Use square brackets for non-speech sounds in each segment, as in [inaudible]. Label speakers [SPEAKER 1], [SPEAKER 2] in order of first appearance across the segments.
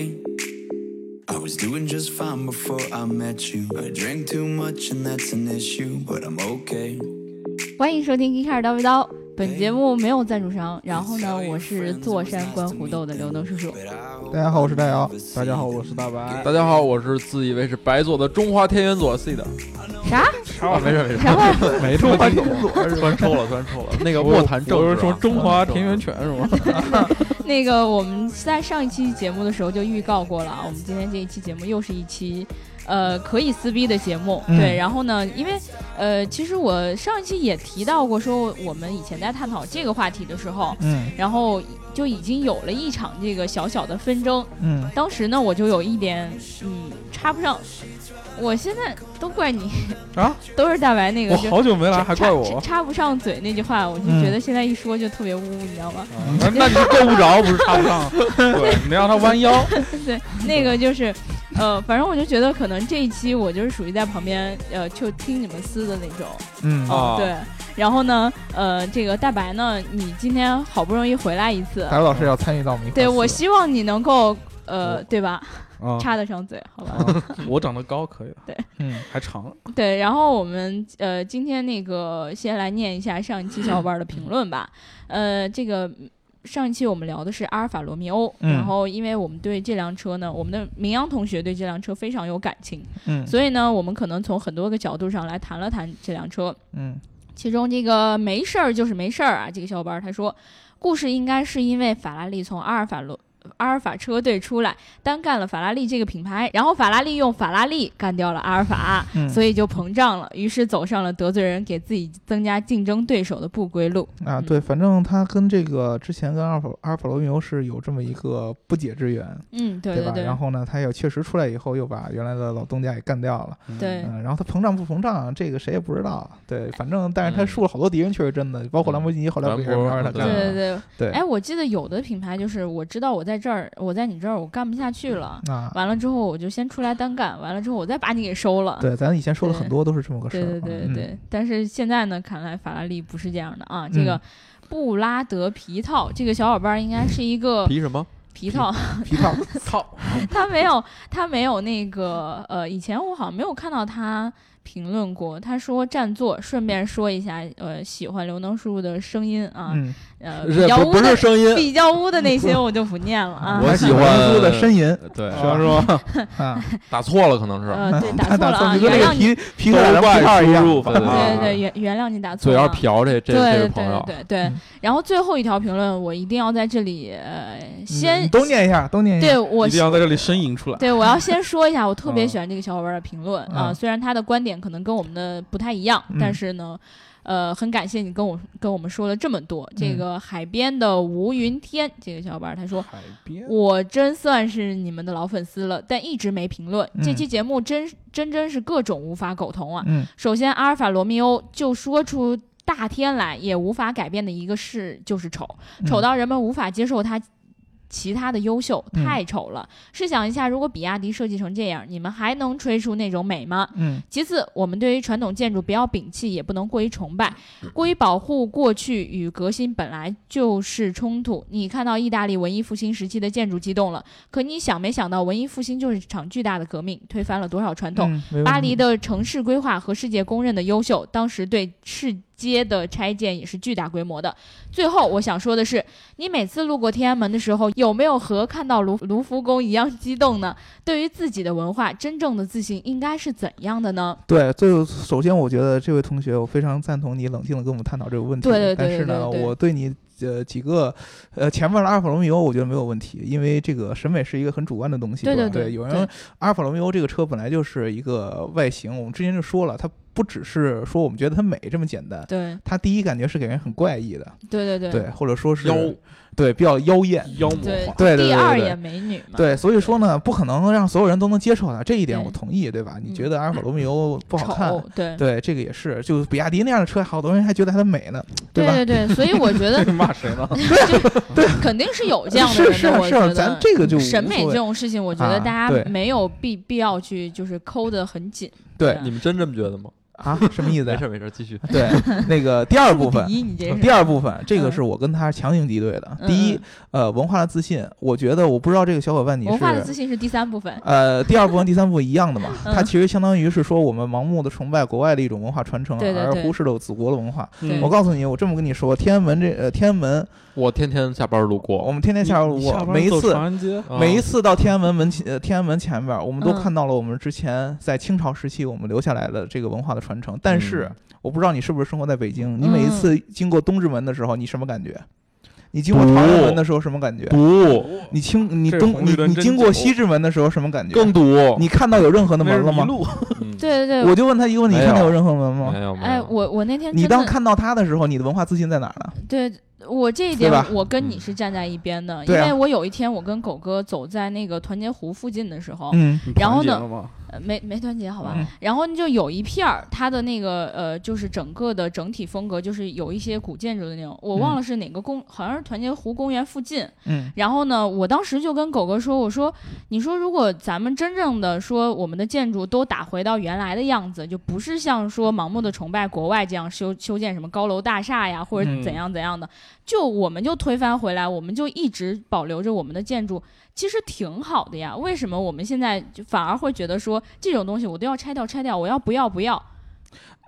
[SPEAKER 1] okay. I was doing just fine before I met you. I drank too much and that's an issue, but I'm okay.
[SPEAKER 2] 欢迎收听《一开始叨逼叨》，本节目没有赞助商。然后呢，我是坐山观虎斗的刘能叔叔。
[SPEAKER 3] 大家好，我是大姚。
[SPEAKER 4] 大家好，我是大白。
[SPEAKER 5] 大家好，我是自以为是白左的中华田园左 C 的。
[SPEAKER 2] 啥？
[SPEAKER 5] 啊，没事没事，
[SPEAKER 2] 啥话？
[SPEAKER 4] 没
[SPEAKER 3] 中华
[SPEAKER 4] 听
[SPEAKER 3] 田左是
[SPEAKER 5] 突然抽了，突然抽了。那个卧谈政治啊，
[SPEAKER 4] 我是说中华田园犬是吗？
[SPEAKER 2] 那个我们在上一期节目的时候就预告过了啊，我们今天这一期节目又是一期。呃，可以撕逼的节目，
[SPEAKER 3] 嗯
[SPEAKER 2] 对，然后呢，因为呃，其实我上一期也提到过，说我们以前在探讨这个话题的时候，
[SPEAKER 3] 嗯
[SPEAKER 2] 然后就已经有了一场这个小小的纷争。
[SPEAKER 3] 嗯，
[SPEAKER 2] 当时呢，我就有一点嗯插不上，我现在都怪你
[SPEAKER 4] 啊，[laughs]
[SPEAKER 2] 都是大白那个
[SPEAKER 4] 我好久没来，还怪我。
[SPEAKER 2] 插不上嘴那句话，我就
[SPEAKER 3] 嗯
[SPEAKER 2] 觉得现在一说就特别污，你知道吗？
[SPEAKER 4] 那那你是够不着，不是插不上。[laughs] 对，你让他弯腰。[laughs]
[SPEAKER 2] 对，那个就是，呃，反正我就觉得可能这一期我就是属于在旁边，呃，就听你们撕的那种，
[SPEAKER 3] 嗯
[SPEAKER 4] 啊
[SPEAKER 2] 对。然后呢，呃，这个大白呢，你今天好不容易回来一次，
[SPEAKER 3] 大姚老师要参与到
[SPEAKER 2] 对我希望你能够，呃，对吧，
[SPEAKER 4] 啊，
[SPEAKER 2] 插得上嘴，好吧？
[SPEAKER 4] 啊 [laughs] 我长得高可以的，
[SPEAKER 3] 嗯
[SPEAKER 4] 还长。
[SPEAKER 2] 对，然后我们呃今天那个先来念一下上一期小伙伴的评论吧。呃，这个上一期我们聊的是阿尔法罗密欧，
[SPEAKER 3] 嗯
[SPEAKER 2] 然后因为我们对这辆车呢，我们的明阳同学对这辆车非常有感情，
[SPEAKER 3] 嗯
[SPEAKER 2] 所以呢，我们可能从很多个角度上来谈了谈这辆车。
[SPEAKER 3] 嗯
[SPEAKER 2] 其中这个没事儿就是没事儿啊，这个小伙伴他说，故事应该是因为法拉利从阿尔法罗。阿尔法车队出来，单干了法拉利这个品牌，然后法拉利用法拉利干掉了阿尔法，
[SPEAKER 3] 嗯，
[SPEAKER 2] 所以就膨胀了，于是走上了得罪人、给自己增加竞争对手的不归路。
[SPEAKER 3] 啊，对，反正他跟这个之前跟阿尔法阿尔法罗密欧是有这么一个不解之缘，
[SPEAKER 2] 嗯，对
[SPEAKER 3] 吧？
[SPEAKER 2] 对
[SPEAKER 3] 然后呢，他也确实出来以后又把原来的老东家给干掉了，
[SPEAKER 2] 对
[SPEAKER 3] 嗯，然后他膨胀不膨胀，这个谁也不知道，对，反正但是他
[SPEAKER 5] 嗯
[SPEAKER 3] 树了好多敌人，确实真的，包括兰博基尼后来不也是
[SPEAKER 5] 兰博
[SPEAKER 3] 让他
[SPEAKER 5] 对
[SPEAKER 3] 干了，
[SPEAKER 2] 对对对，
[SPEAKER 3] 对，
[SPEAKER 2] 哎，我记得有的品牌就是我知道我在这儿，我在你这儿我干不下去了，
[SPEAKER 3] 啊，
[SPEAKER 2] 完了之后我就先出来单干，完了之后我再把你给收了。
[SPEAKER 3] 对，咱以前说
[SPEAKER 2] 了
[SPEAKER 3] 很多都是这么个事
[SPEAKER 2] 对
[SPEAKER 3] 儿，对
[SPEAKER 2] 对对对，但是现在呢，看来法拉利不是这样的啊。这个布拉德皮套，这个小伙伴应该是一个
[SPEAKER 5] 皮什么？
[SPEAKER 2] 皮套，
[SPEAKER 3] 皮套，
[SPEAKER 4] 套！[laughs]
[SPEAKER 2] 他没有他没有那个呃，以前我好像没有看到他评论过。他说占座，顺便说一下，呃，喜欢刘能叔叔的声音啊，
[SPEAKER 3] 嗯，
[SPEAKER 2] 呃，
[SPEAKER 5] 不不
[SPEAKER 2] 比较污的
[SPEAKER 5] 是声音？
[SPEAKER 2] 比较污的那些我就不念了啊。
[SPEAKER 5] 我喜欢
[SPEAKER 3] 苏的呻吟。
[SPEAKER 5] 对，
[SPEAKER 4] 是吧？[laughs]
[SPEAKER 3] 啊，[laughs]
[SPEAKER 5] 打错了可能是。
[SPEAKER 2] 呃，对，[laughs] 打错了原谅你，
[SPEAKER 3] 皮皮克兰皮套一样，
[SPEAKER 5] 对对
[SPEAKER 2] 对原原谅你打错
[SPEAKER 5] 嘴
[SPEAKER 2] 了。
[SPEAKER 5] 要瓢，这这这
[SPEAKER 2] 对对
[SPEAKER 5] 位朋友，
[SPEAKER 2] 对对。对
[SPEAKER 3] 嗯，
[SPEAKER 2] 然后最后一条评论，我一定要在这里呃先
[SPEAKER 3] 都念一下，都念一下，
[SPEAKER 2] 对我
[SPEAKER 4] 一定要在这里呻吟出来。
[SPEAKER 2] 对，我要先说一下，我特别
[SPEAKER 4] 嗯。
[SPEAKER 2] 喜欢这个小伙伴的评论啊、
[SPEAKER 3] 嗯
[SPEAKER 2] 虽然他的观点可能跟我们的不太一样，
[SPEAKER 3] 嗯。
[SPEAKER 2] 但是呢，呃，很感谢你跟我跟我们说了这么多。这
[SPEAKER 3] 嗯
[SPEAKER 2] 个海边的吴云天，这个小伙伴他说。
[SPEAKER 4] 海边
[SPEAKER 2] 我真算是你们的老粉丝了，但一直没评论。这
[SPEAKER 3] 嗯
[SPEAKER 2] 期节目真真真是各种无法苟同啊！
[SPEAKER 3] 嗯
[SPEAKER 2] 首先，阿尔法罗密欧就说出大天来也无法改变的一个事就是丑，
[SPEAKER 3] 嗯
[SPEAKER 2] 丑到人们无法接受它其他的优秀，
[SPEAKER 3] 嗯
[SPEAKER 2] 太丑了。试想一下，如果比亚迪设计成这样，你们还能吹出那种美吗？
[SPEAKER 3] 嗯
[SPEAKER 2] 其次，我们对于传统建筑不要摒弃，也不能过于崇拜，过于保护过去与革新本来就是冲突。你看到意大利文艺复兴时期的建筑激动了，可你想没想到，文艺复兴就是场巨大的革命，推翻了多少传统？
[SPEAKER 3] 嗯
[SPEAKER 2] 巴黎的城市规划和世界公认的优秀，当时对市街的拆建也是巨大规模的。最后，我想说的是，你每次路过天安门的时候，有没有和看到卢卢浮宫一样激动呢？对于自己的文化，真正的自信应该是怎样的呢？
[SPEAKER 3] 对，最后首先我觉得这位同学，我非常赞同你冷静的跟我们探讨这个问题。
[SPEAKER 2] 对对对
[SPEAKER 3] 但是呢，
[SPEAKER 2] 对对对
[SPEAKER 3] 我对你呃几个呃前面的阿尔法罗密欧，我觉得没有问题，因为这个审美是一个很主观的东西。
[SPEAKER 2] 对
[SPEAKER 3] 对
[SPEAKER 2] 对
[SPEAKER 3] 有人阿尔法罗密欧这个车本来就是一个外形，我们之前就说了，它不只是说我们觉得它美这么简单，
[SPEAKER 2] 对
[SPEAKER 3] 它第一感觉是给人很怪异的，
[SPEAKER 2] 对对
[SPEAKER 3] 对，或者说是
[SPEAKER 5] 妖
[SPEAKER 3] 对比较妖艳。
[SPEAKER 4] 妖魔
[SPEAKER 2] 对
[SPEAKER 4] 化。
[SPEAKER 3] 对对对对对
[SPEAKER 2] 第二眼美女嘛。
[SPEAKER 3] 对，所以说呢，不可能让所有人都能接受它，这一点
[SPEAKER 2] 对
[SPEAKER 3] 我同意，对吧？你
[SPEAKER 2] 嗯
[SPEAKER 3] 觉得阿尔法罗密欧不好看，
[SPEAKER 2] 丑，对
[SPEAKER 3] 对，这个也是，就比亚迪那样的车，好多人还觉得它美呢，吧？
[SPEAKER 2] 对对对，所以我觉得 [laughs]
[SPEAKER 4] 骂谁呢？[laughs]
[SPEAKER 2] 肯定是有这样的
[SPEAKER 3] 是
[SPEAKER 2] 人的，
[SPEAKER 3] 是啊是啊，
[SPEAKER 2] 我觉得
[SPEAKER 3] 咱这个就无
[SPEAKER 2] 审美这
[SPEAKER 3] 谓
[SPEAKER 2] 种事情，我觉得
[SPEAKER 3] 啊
[SPEAKER 2] 大
[SPEAKER 3] 对
[SPEAKER 2] 家没有必必要去就是抠得很紧。
[SPEAKER 3] 对
[SPEAKER 2] 啊
[SPEAKER 5] 你们真这么觉得吗？
[SPEAKER 3] 啊，什么意思呀？
[SPEAKER 5] 没事没事，继续。[laughs]
[SPEAKER 3] 对，那个第二部分
[SPEAKER 2] 第，
[SPEAKER 3] 二部分，这个
[SPEAKER 2] 嗯
[SPEAKER 3] 是我跟他强行敌对的。
[SPEAKER 2] 嗯
[SPEAKER 3] 第一，呃，文化的自信，我觉得我不知道这个小伙伴你
[SPEAKER 2] 文化的自
[SPEAKER 3] 是。
[SPEAKER 2] 信是第三部分。
[SPEAKER 3] 呃，第二部分、第三部分一样的嘛，
[SPEAKER 2] 嗯
[SPEAKER 3] 它其实相当于是说我们盲目的崇拜国外的一种文化传承，
[SPEAKER 2] 对对对
[SPEAKER 3] 而忽视了祖国的文化。
[SPEAKER 2] 对
[SPEAKER 3] 我告诉你，我这么跟你说，天安门这呃天安门，
[SPEAKER 5] 我天天下班路过
[SPEAKER 3] 我
[SPEAKER 5] 过，
[SPEAKER 3] 们天天下班路过，每一次每一次到天安门门前，呃，天安门前边儿，我们都
[SPEAKER 2] 嗯
[SPEAKER 3] 看到了我们之前在清朝时期我们留下来的这个文化的传承。但是
[SPEAKER 5] 嗯
[SPEAKER 3] 我不知道你是不是生活在北京，你每一
[SPEAKER 2] 嗯
[SPEAKER 3] 次经过东直门的时候，你什么感觉？你经过朝阳门的时候什么感觉？
[SPEAKER 5] 堵，
[SPEAKER 3] 你经你东你你经过西直门的时候什么感觉？
[SPEAKER 5] 更堵。
[SPEAKER 3] 你看到有任何的门了吗？[laughs]
[SPEAKER 2] 对对对，
[SPEAKER 3] 我就问他一个问题：你看到有任何门吗
[SPEAKER 5] 没？有没有。
[SPEAKER 2] 哎，我我那天
[SPEAKER 3] 你当看到他的时候，你的文化自信在哪儿呢？
[SPEAKER 2] 对我这一点，我跟你
[SPEAKER 5] 嗯。
[SPEAKER 2] 是站在一边的，因为我有一天我跟狗哥走在那个团结湖附近的时候，
[SPEAKER 3] 嗯。
[SPEAKER 2] 然后呢没没团结好吧，
[SPEAKER 3] 嗯。
[SPEAKER 2] 然后就有一片儿，它的那个呃，就是整个的整体风格就是有一些古建筑的那种，我忘了是哪个公，好像是团结湖公园附近。
[SPEAKER 3] 嗯。
[SPEAKER 2] 然后呢，我当时就跟狗哥说，我说，你说如果咱们真正的说我们的建筑都打回到原来的样子，就不是像说盲目的崇拜国外这样修修建什么高楼大厦呀，或者
[SPEAKER 3] 嗯。
[SPEAKER 2] 怎样怎样的，就我们就推翻回来，我们就一直保留着我们的建筑，其实挺好的呀。为什么我们现在就反而会觉得说这种东西我都要拆掉拆掉，我要不要不要？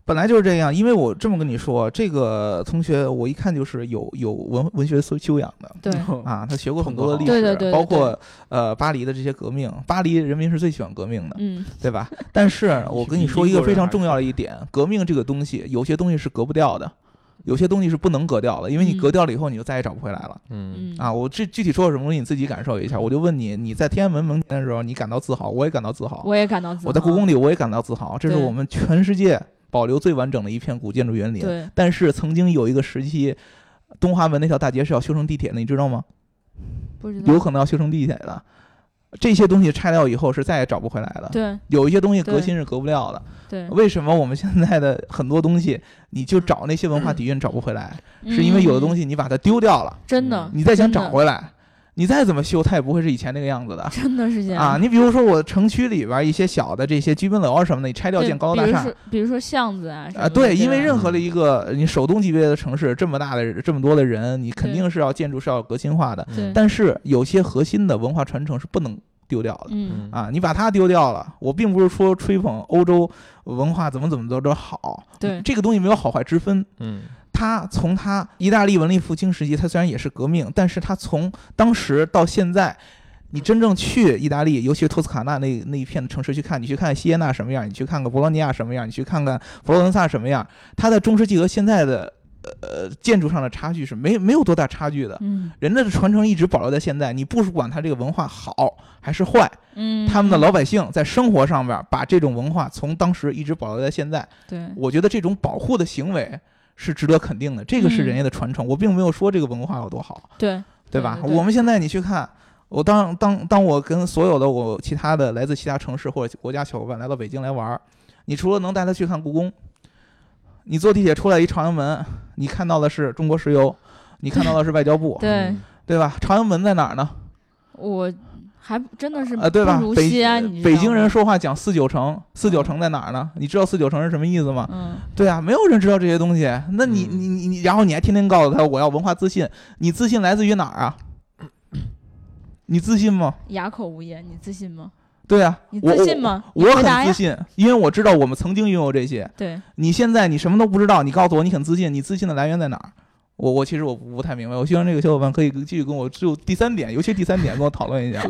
[SPEAKER 3] 本来就是这样，因为我这么跟你说，这个同学我一看就是有有文文学修修养的。
[SPEAKER 2] 对，
[SPEAKER 3] 啊，他学过很多的历史，
[SPEAKER 2] 对对对对
[SPEAKER 3] 包括呃巴黎的这些革命，巴黎人民是最喜欢革命的，
[SPEAKER 2] 嗯，
[SPEAKER 3] 对吧？但是 [laughs] 我跟你说一个非常重要的一点，革命这个东西，有些东西是革不掉的，有些东西是不能割掉的，因为你
[SPEAKER 2] 嗯
[SPEAKER 3] 革掉了以后，你就再也找不回来了。
[SPEAKER 5] 嗯
[SPEAKER 2] 嗯
[SPEAKER 3] 啊，我具具体说了什么东西，你自己感受一下。我就问你，你在天安门门前的时候，你感到自豪，我也感到自豪。
[SPEAKER 2] 我也感到自豪。
[SPEAKER 3] 我在故宫里，我也感到自豪。这是我们全世界保留最完整的一片古建筑园林。
[SPEAKER 2] 对，
[SPEAKER 3] 但是曾经有一个时期，东华门那条大街是要修成地铁的，你知道吗？
[SPEAKER 2] 不知道
[SPEAKER 3] 有可能要修成地铁的。这些东西拆掉以后是再也找不回来的。
[SPEAKER 2] 对
[SPEAKER 3] 有一些东西革新是革不掉的。
[SPEAKER 2] 对，
[SPEAKER 3] 为什么我们现在的很多东西，你就找那些文化底蕴找不回来？是因为有的东
[SPEAKER 2] 西
[SPEAKER 3] 西你把它丢掉了，
[SPEAKER 2] 嗯真的，
[SPEAKER 3] 你再想找回来，你再怎么修，它也不会是以前那个样子的。
[SPEAKER 2] 真的是这样
[SPEAKER 3] 啊，你比如说我城区里边一些小的这些居民楼啊什么的，你拆掉建高楼大厦
[SPEAKER 2] 比如说，比如说巷子啊什么
[SPEAKER 3] 啊，对，因为任何的一个你首都级别的城市，这么大的这么多的人，你肯定是要建筑是要革新化的。但是有些核心的文化传承是不能丢掉的。
[SPEAKER 2] 嗯
[SPEAKER 3] 啊，你把它丢掉了，我并不是说吹捧欧洲文化怎么怎么着着好，
[SPEAKER 2] 对
[SPEAKER 3] 这个东西没有好坏之分。
[SPEAKER 5] 嗯
[SPEAKER 3] 它从他意大利文艺复兴时期，他虽然也是革命，但是他从当时到现在，你真正去意大利，尤其是托斯卡纳那那一片的城市去看，你去看锡耶纳什么样，你去看看博洛尼亚什么样，你去看看佛罗伦萨什么样，它的中世纪和现在的呃建筑上的差距是没没有多大差距的。
[SPEAKER 2] 嗯
[SPEAKER 3] 人的传承一直保留在现在，你不管他这个文化好还是坏，
[SPEAKER 2] 嗯，
[SPEAKER 3] 他们的老百姓在生活上面把这种文化从当时一直保留在现在，
[SPEAKER 2] 对
[SPEAKER 3] 我觉得这种保护的行为是值得肯定的，这个是人家的传承。我并没有说这个文化有多好，
[SPEAKER 2] 对
[SPEAKER 3] 对吧？
[SPEAKER 2] 对对
[SPEAKER 3] 我们现在你去看，我当当当我跟所有的我其他的来自其他城市或者国家小伙伴来到北京来玩儿，你除了能带他去看故宫，你坐地铁出来一朝阳门，你看到的是中国石油，你看到的是外交部，
[SPEAKER 2] 对
[SPEAKER 5] 嗯
[SPEAKER 3] 对吧？朝阳门在哪儿呢？
[SPEAKER 2] 我还真的是
[SPEAKER 3] 啊，对吧？北北京人说话讲四九城，四九城在哪儿呢？你知道四九城是什么意思吗？
[SPEAKER 2] 嗯
[SPEAKER 3] 对啊，没有人知道这些东西。那你
[SPEAKER 5] 嗯
[SPEAKER 3] 你你你，然后你还天天告诉他我要文化自信，你自信来自于哪儿啊？[coughs] 你自信吗？
[SPEAKER 2] 哑口无言，你自信吗？
[SPEAKER 3] 对啊，
[SPEAKER 2] 你自信吗？
[SPEAKER 3] 我很自信，因为我知道我们曾经拥有这些。
[SPEAKER 2] 对，
[SPEAKER 3] 你现在你什么都不知道，你告诉我你很自信，你自信的来源在哪儿？我我其实我不太明白，我希望这个小伙伴可以继续跟我就第三点，尤其第三点跟我讨论一下，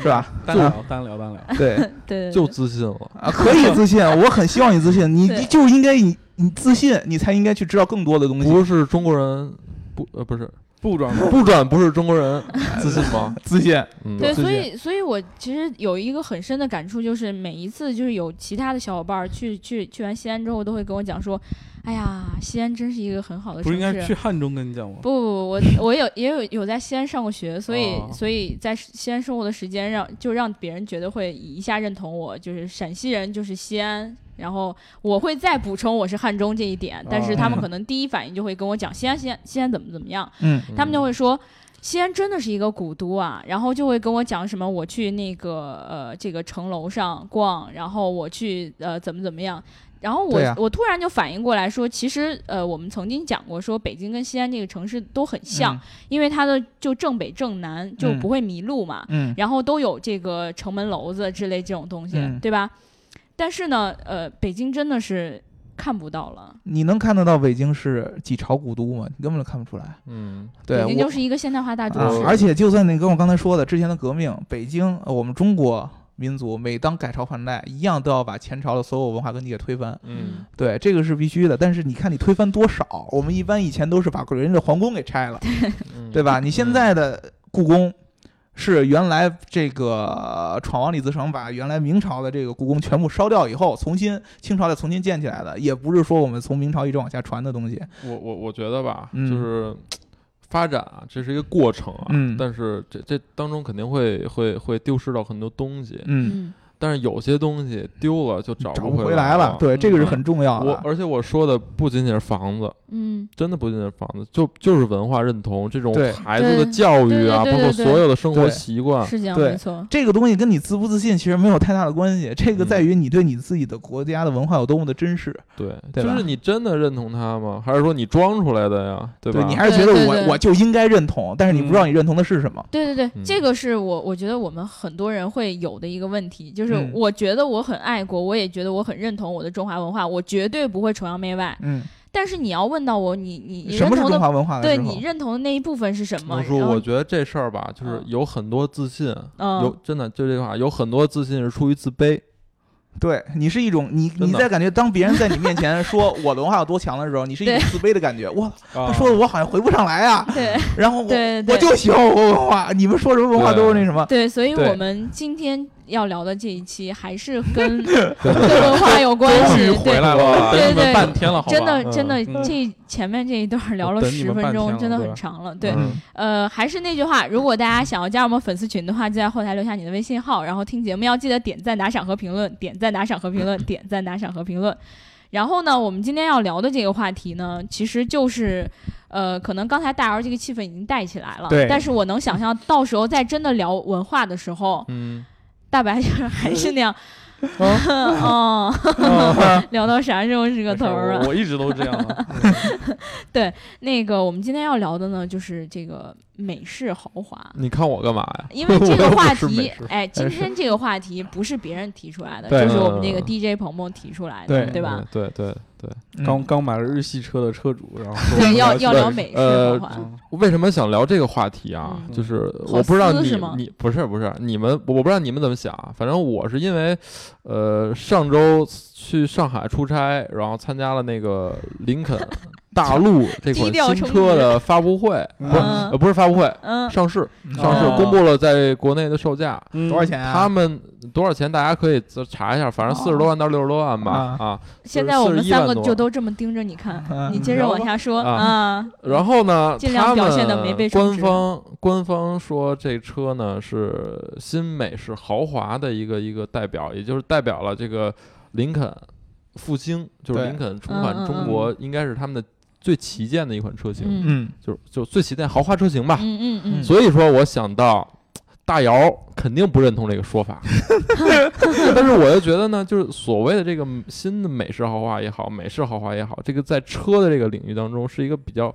[SPEAKER 3] 是吧？[laughs]
[SPEAKER 4] 单聊单聊单聊，
[SPEAKER 3] 对
[SPEAKER 2] 对对
[SPEAKER 5] 就自信了。
[SPEAKER 3] 啊，可以自信，我很希望你自信，你你就应该你你自信，你才应该去知道更多的东西。
[SPEAKER 5] 不是中国人，不呃不是 [laughs]
[SPEAKER 4] 不转
[SPEAKER 5] 不转不是中国人，[laughs] 自信吗？
[SPEAKER 3] 自信，
[SPEAKER 5] 嗯，
[SPEAKER 2] 对，所以，所以我其实有一个很深的感触，就是每一次就是有其他的小伙伴儿去去去完西安之后，都会跟我讲说，哎呀，西安真是一个很好的
[SPEAKER 4] 不是
[SPEAKER 2] 城市。
[SPEAKER 4] 应该去汉中跟你讲吗？
[SPEAKER 2] 不不不，我 [laughs] 我有也有有在西安上过学，所以、
[SPEAKER 4] 哦
[SPEAKER 2] 所以在西安生活的时间让就让别人觉得会一下认同我，就是陕西人就是西安，然后我会再补充我是汉中这一点，但是他们
[SPEAKER 3] 哦
[SPEAKER 2] 可能第一反应就会跟我讲西安西安西安怎么怎么样，
[SPEAKER 3] 嗯
[SPEAKER 2] 他们就会说。西安真的是一个古都啊，然后就会跟我讲什么我去那个呃这个城楼上逛，然后我去呃怎么怎么样。然后我、我突然就反应过来说，其实呃，我们曾经讲过说北京跟西安这个城市都很像，因为它的就正北正南就
[SPEAKER 3] 嗯
[SPEAKER 2] 不会迷路嘛，
[SPEAKER 3] 嗯，
[SPEAKER 2] 然后都有这个城门楼子之类这种东西，
[SPEAKER 3] 嗯
[SPEAKER 2] 对吧？但是呢，呃，北京真的是看不到了，
[SPEAKER 3] 你能看得到北京是几朝古都吗？你根本就看不出来。
[SPEAKER 5] 嗯，
[SPEAKER 3] 对，
[SPEAKER 2] 北京就是一个现代化大都市，
[SPEAKER 3] 啊而且就算你跟我刚才说的之前的革命，北京呃我们中国民族每当改朝换代，一样都要把前朝的所有文化根基给推翻。
[SPEAKER 5] 嗯，
[SPEAKER 3] 对，这个是必须的。但是你看你推翻多少？我们一般以前都是把人家的皇宫给拆了，
[SPEAKER 5] 嗯
[SPEAKER 3] 对吧？你现在的故宫。是原来这个呃闯王李自成把原来明朝的这个故宫全部烧掉以后，重新清朝再重新建起来的，也不是说我们从明朝一直往下传的东西。
[SPEAKER 5] 我我我觉得吧，
[SPEAKER 3] 嗯
[SPEAKER 5] 就是发展啊，这是一个过程啊，
[SPEAKER 3] 嗯。
[SPEAKER 5] 但是这这当中肯定会会会丢失到很多东西，
[SPEAKER 3] 嗯，
[SPEAKER 2] 嗯
[SPEAKER 5] 但是有些东西丢了就找
[SPEAKER 3] 找
[SPEAKER 5] 不
[SPEAKER 3] 回来了。对，这个是很重要的。
[SPEAKER 5] 我而且我说的不仅仅是房子，
[SPEAKER 2] 嗯，
[SPEAKER 5] 真的不仅仅是房子，就就是文化认同这种
[SPEAKER 3] 对
[SPEAKER 5] 孩子的教育啊，包括所有的生活习惯，
[SPEAKER 2] 是这样，
[SPEAKER 3] 对
[SPEAKER 2] 没错，
[SPEAKER 3] 这个东西跟你自不自信其实没有太大的关系，这个
[SPEAKER 5] 嗯
[SPEAKER 3] 在于你对你自己的国家的文化有多么的珍视。
[SPEAKER 5] 对，
[SPEAKER 3] 对
[SPEAKER 5] 就是你真的认同它吗？还是说你装出来的呀？对吧？
[SPEAKER 3] 你还是觉得我
[SPEAKER 2] 对对对
[SPEAKER 3] 我就应该认同，但是你不知道你认同的是什么。
[SPEAKER 2] 对对对，
[SPEAKER 5] 嗯
[SPEAKER 2] 这个是我我觉得我们很多人会有的一个问题，就是
[SPEAKER 3] 嗯
[SPEAKER 2] 我觉得我很爱国，我也觉得我很认同我的中华文化，我绝对不会崇洋媚外。
[SPEAKER 3] 嗯，
[SPEAKER 2] 但是你要问到我，你你你
[SPEAKER 3] 什么是
[SPEAKER 2] 认同的，
[SPEAKER 3] 中华文化的
[SPEAKER 2] 对你认同的那一部分是什么？
[SPEAKER 5] 孟叔，我觉得这事儿吧，就是
[SPEAKER 2] 嗯
[SPEAKER 5] 有很多自信，
[SPEAKER 2] 嗯
[SPEAKER 5] 有真的就这句话，有很多自信是出于自卑。
[SPEAKER 3] 对你是一种你你在感觉当别人在你面前说 [laughs] 我的文化有多强的时候，你是一种自卑的感觉。[laughs] 哇，
[SPEAKER 4] 他
[SPEAKER 3] 他说的我好像回不上来啊。
[SPEAKER 2] 对
[SPEAKER 3] 然后我我就喜欢我文化，你们说什么文化都是那什么。
[SPEAKER 2] 对，所以我们今天要聊的这一期还是跟 [laughs] 跟文化有关系。[laughs] 对，
[SPEAKER 4] 回来了，
[SPEAKER 2] 对
[SPEAKER 4] 等你们
[SPEAKER 2] 对
[SPEAKER 4] 半天了，
[SPEAKER 2] 真的真的
[SPEAKER 3] 嗯
[SPEAKER 2] 这前面这一段聊了十分钟，真的很长了。对，
[SPEAKER 3] 嗯
[SPEAKER 2] 呃，还是那句话，如果大家想要加入我们粉丝群的话，就在后台留下你的微信号，然后听节目要记得点赞、打赏和评论，点赞、打赏和评论，点赞、打赏和评论。然后呢，我们今天要聊的这个话题呢，其实就是，呃，可能刚才大姚这个气氛已经带起来了，
[SPEAKER 3] 对
[SPEAKER 2] 但是我能想象到时候在真的聊文化的时候，
[SPEAKER 5] 嗯，
[SPEAKER 2] 大白就是 [laughs] 还是那样，[laughs] 哦，[laughs] 聊到啥时候是个头啊？
[SPEAKER 4] 我我一直都这样对。
[SPEAKER 2] 那个，我们今天要聊的呢，就是这个美式豪华。
[SPEAKER 5] 你看我干嘛呀？
[SPEAKER 2] 因为这个话题 [laughs] 哎，[laughs] 今天这个话题不是别人提出来的，就是我们这个
[SPEAKER 5] 嗯
[SPEAKER 2] DJ 鹏鹏提出来的，
[SPEAKER 3] 对
[SPEAKER 2] 对吧？
[SPEAKER 5] 对对对，
[SPEAKER 3] 嗯
[SPEAKER 4] 刚刚买了日系车的车主，然后 [laughs]
[SPEAKER 2] 要要聊美式
[SPEAKER 5] 呃
[SPEAKER 2] 豪华。
[SPEAKER 4] 嗯
[SPEAKER 5] 我为什么想聊这个话题啊？
[SPEAKER 2] 嗯
[SPEAKER 5] 就是我不知道你
[SPEAKER 2] 是
[SPEAKER 5] 你不是不是你们，我不知道你们怎么想啊。反正我是因为，呃，上周去上海出差，然后参加了那个林肯大陆这
[SPEAKER 2] 低
[SPEAKER 5] 款新车的发布会，不是
[SPEAKER 2] 嗯
[SPEAKER 5] 呃不是发布会，
[SPEAKER 2] 嗯，
[SPEAKER 5] 上市
[SPEAKER 3] 嗯。
[SPEAKER 5] 上市
[SPEAKER 2] 哦。
[SPEAKER 5] 公布了在国内的售价。
[SPEAKER 4] 嗯。
[SPEAKER 3] 多少钱啊？
[SPEAKER 5] 他们多少钱？大家可以自查一下，反正四十多万到六十多万吧
[SPEAKER 3] 啊。
[SPEAKER 5] 啊。
[SPEAKER 2] 现在我们三个
[SPEAKER 5] 41万多
[SPEAKER 2] 就都这么盯着你看，
[SPEAKER 3] 嗯。
[SPEAKER 2] 你接着往下说
[SPEAKER 5] 啊。
[SPEAKER 2] 啊。
[SPEAKER 5] 然后呢，
[SPEAKER 2] 尽量
[SPEAKER 5] 他
[SPEAKER 2] 表现得没被
[SPEAKER 5] 们官方官方说这车呢是新美式豪华的一个一个代表，也就是代表了这个林肯复兴，就是林肯重返中国，应该是他们的最旗舰的一款车型，
[SPEAKER 2] 嗯。
[SPEAKER 3] 嗯，
[SPEAKER 5] 就是就最旗舰豪华车型吧。
[SPEAKER 2] 嗯嗯嗯，
[SPEAKER 5] 所以说，我想到大姚肯定不认同这个说法，[laughs] 但是我又觉得呢，就是所谓的这个新的美式豪华也好，美式豪华也好，这个在车的这个领域当中是一个比较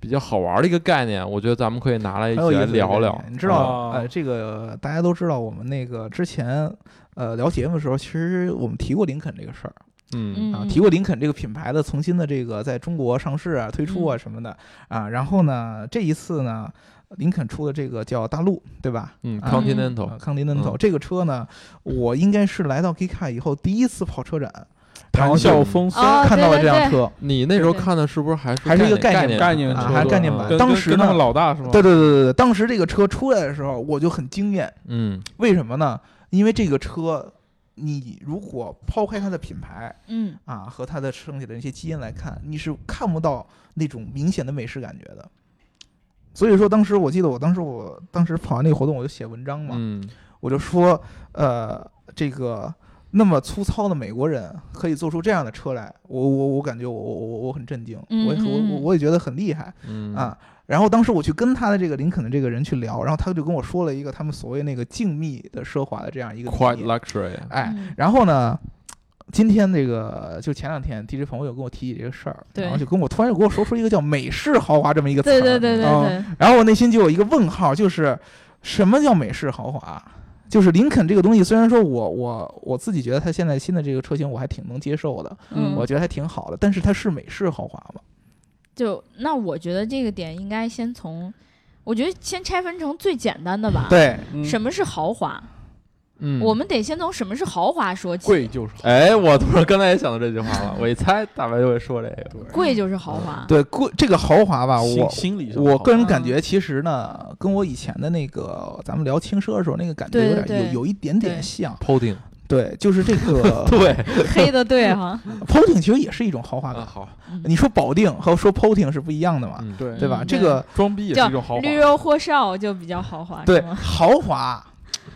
[SPEAKER 5] 比较好玩的一个概念，我觉得咱们可以拿来一起来聊聊。
[SPEAKER 3] 你知道，
[SPEAKER 4] 啊
[SPEAKER 3] 呃，这个大家都知道，我们那个之前呃聊节目的时候，其实我们提过林肯这个事儿
[SPEAKER 5] 嗯
[SPEAKER 3] 啊，
[SPEAKER 2] 嗯
[SPEAKER 3] 提过林肯这个品牌的重新的这个在中国上市啊、推出啊
[SPEAKER 2] 嗯
[SPEAKER 3] 什么的啊。然后呢，这一次呢，林肯出的这个叫大陆，对吧？
[SPEAKER 5] 嗯
[SPEAKER 3] 啊
[SPEAKER 5] ，Continental，
[SPEAKER 3] 呃，Continental、
[SPEAKER 5] 嗯
[SPEAKER 3] 这个车呢，我应该是来到 Gika 以后第一次跑车展，
[SPEAKER 4] 谈笑风生，
[SPEAKER 2] 哦
[SPEAKER 3] 看到了这辆车。
[SPEAKER 5] 你那时候看的是不是还是
[SPEAKER 3] 还是一个概念
[SPEAKER 4] 概念车
[SPEAKER 3] 还是概念版当时呢
[SPEAKER 4] 老大是吗？
[SPEAKER 3] 对对对对对，当时这个车出来的时候，我就很惊艳。
[SPEAKER 5] 嗯
[SPEAKER 3] 为什么呢？因为这个车，你如果抛开它的品牌
[SPEAKER 2] 嗯
[SPEAKER 3] 啊和它的剩下的那些基因来看，你是看不到那种明显的美式感觉的。所以说，当时我记得，我当时我当时跑完那个活动，我就写文章嘛，
[SPEAKER 5] 嗯
[SPEAKER 3] 我就说，呃，这个那么粗糙的美国人可以做出这样的车来，我我我感觉我我我我很震惊，我也
[SPEAKER 2] 嗯嗯嗯
[SPEAKER 3] 我我也觉得很厉害
[SPEAKER 5] 嗯
[SPEAKER 3] 啊。然后当时我去跟他的这个林肯的这个人去聊，然后他就跟我说了一个他们所谓那个静谧的奢华的这样一个哎
[SPEAKER 2] 嗯，
[SPEAKER 3] 然后呢，今天这个就前两天 DJ 朋友跟我提起这个事儿，然后就跟我突然又跟我说出一个叫美式豪华这么一个词儿，
[SPEAKER 2] 对对对对
[SPEAKER 3] 啊
[SPEAKER 2] 对，
[SPEAKER 3] 然后我内心就有一个问号，就是什么叫美式豪华？就是林肯这个东西，虽然说我我我自己觉得它现在新的这个车型我还挺能接受的，
[SPEAKER 2] 嗯，
[SPEAKER 3] 我觉得还挺好的，但是它是美式豪华吗？
[SPEAKER 2] 就那我觉得这个点应该先从，我觉得先拆分成最简单的吧。，
[SPEAKER 3] 对，
[SPEAKER 4] 嗯
[SPEAKER 2] 什么是豪华？
[SPEAKER 5] 嗯，
[SPEAKER 2] 我们得先从什么是豪华说起。
[SPEAKER 4] 贵就是好。
[SPEAKER 5] 哎，我突然刚才也想到这句话了，我一猜大白就会说这个。
[SPEAKER 2] 贵就是豪华。
[SPEAKER 3] 对，贵这个豪华吧，我
[SPEAKER 4] 心理上
[SPEAKER 3] 我个人感觉其实呢，跟我以前的那个咱们聊轻奢的时候那个感觉有点
[SPEAKER 2] 对对对
[SPEAKER 3] 有有一点点像。
[SPEAKER 5] Poding，
[SPEAKER 3] 对，就是这个 [laughs]
[SPEAKER 5] 对，
[SPEAKER 2] 黑的对哈。
[SPEAKER 3] Poting 其实也是一种豪华
[SPEAKER 5] 啊
[SPEAKER 3] 感。
[SPEAKER 5] 好，
[SPEAKER 2] 嗯
[SPEAKER 3] 你说保定和说 Poting 是不一样的嘛，
[SPEAKER 5] 嗯，
[SPEAKER 4] 对
[SPEAKER 3] 对吧？
[SPEAKER 2] 嗯
[SPEAKER 3] 这个
[SPEAKER 4] 装逼也是
[SPEAKER 2] 叫
[SPEAKER 4] 一种豪华。
[SPEAKER 2] 绿肉火烧就比较豪华，
[SPEAKER 3] 对豪华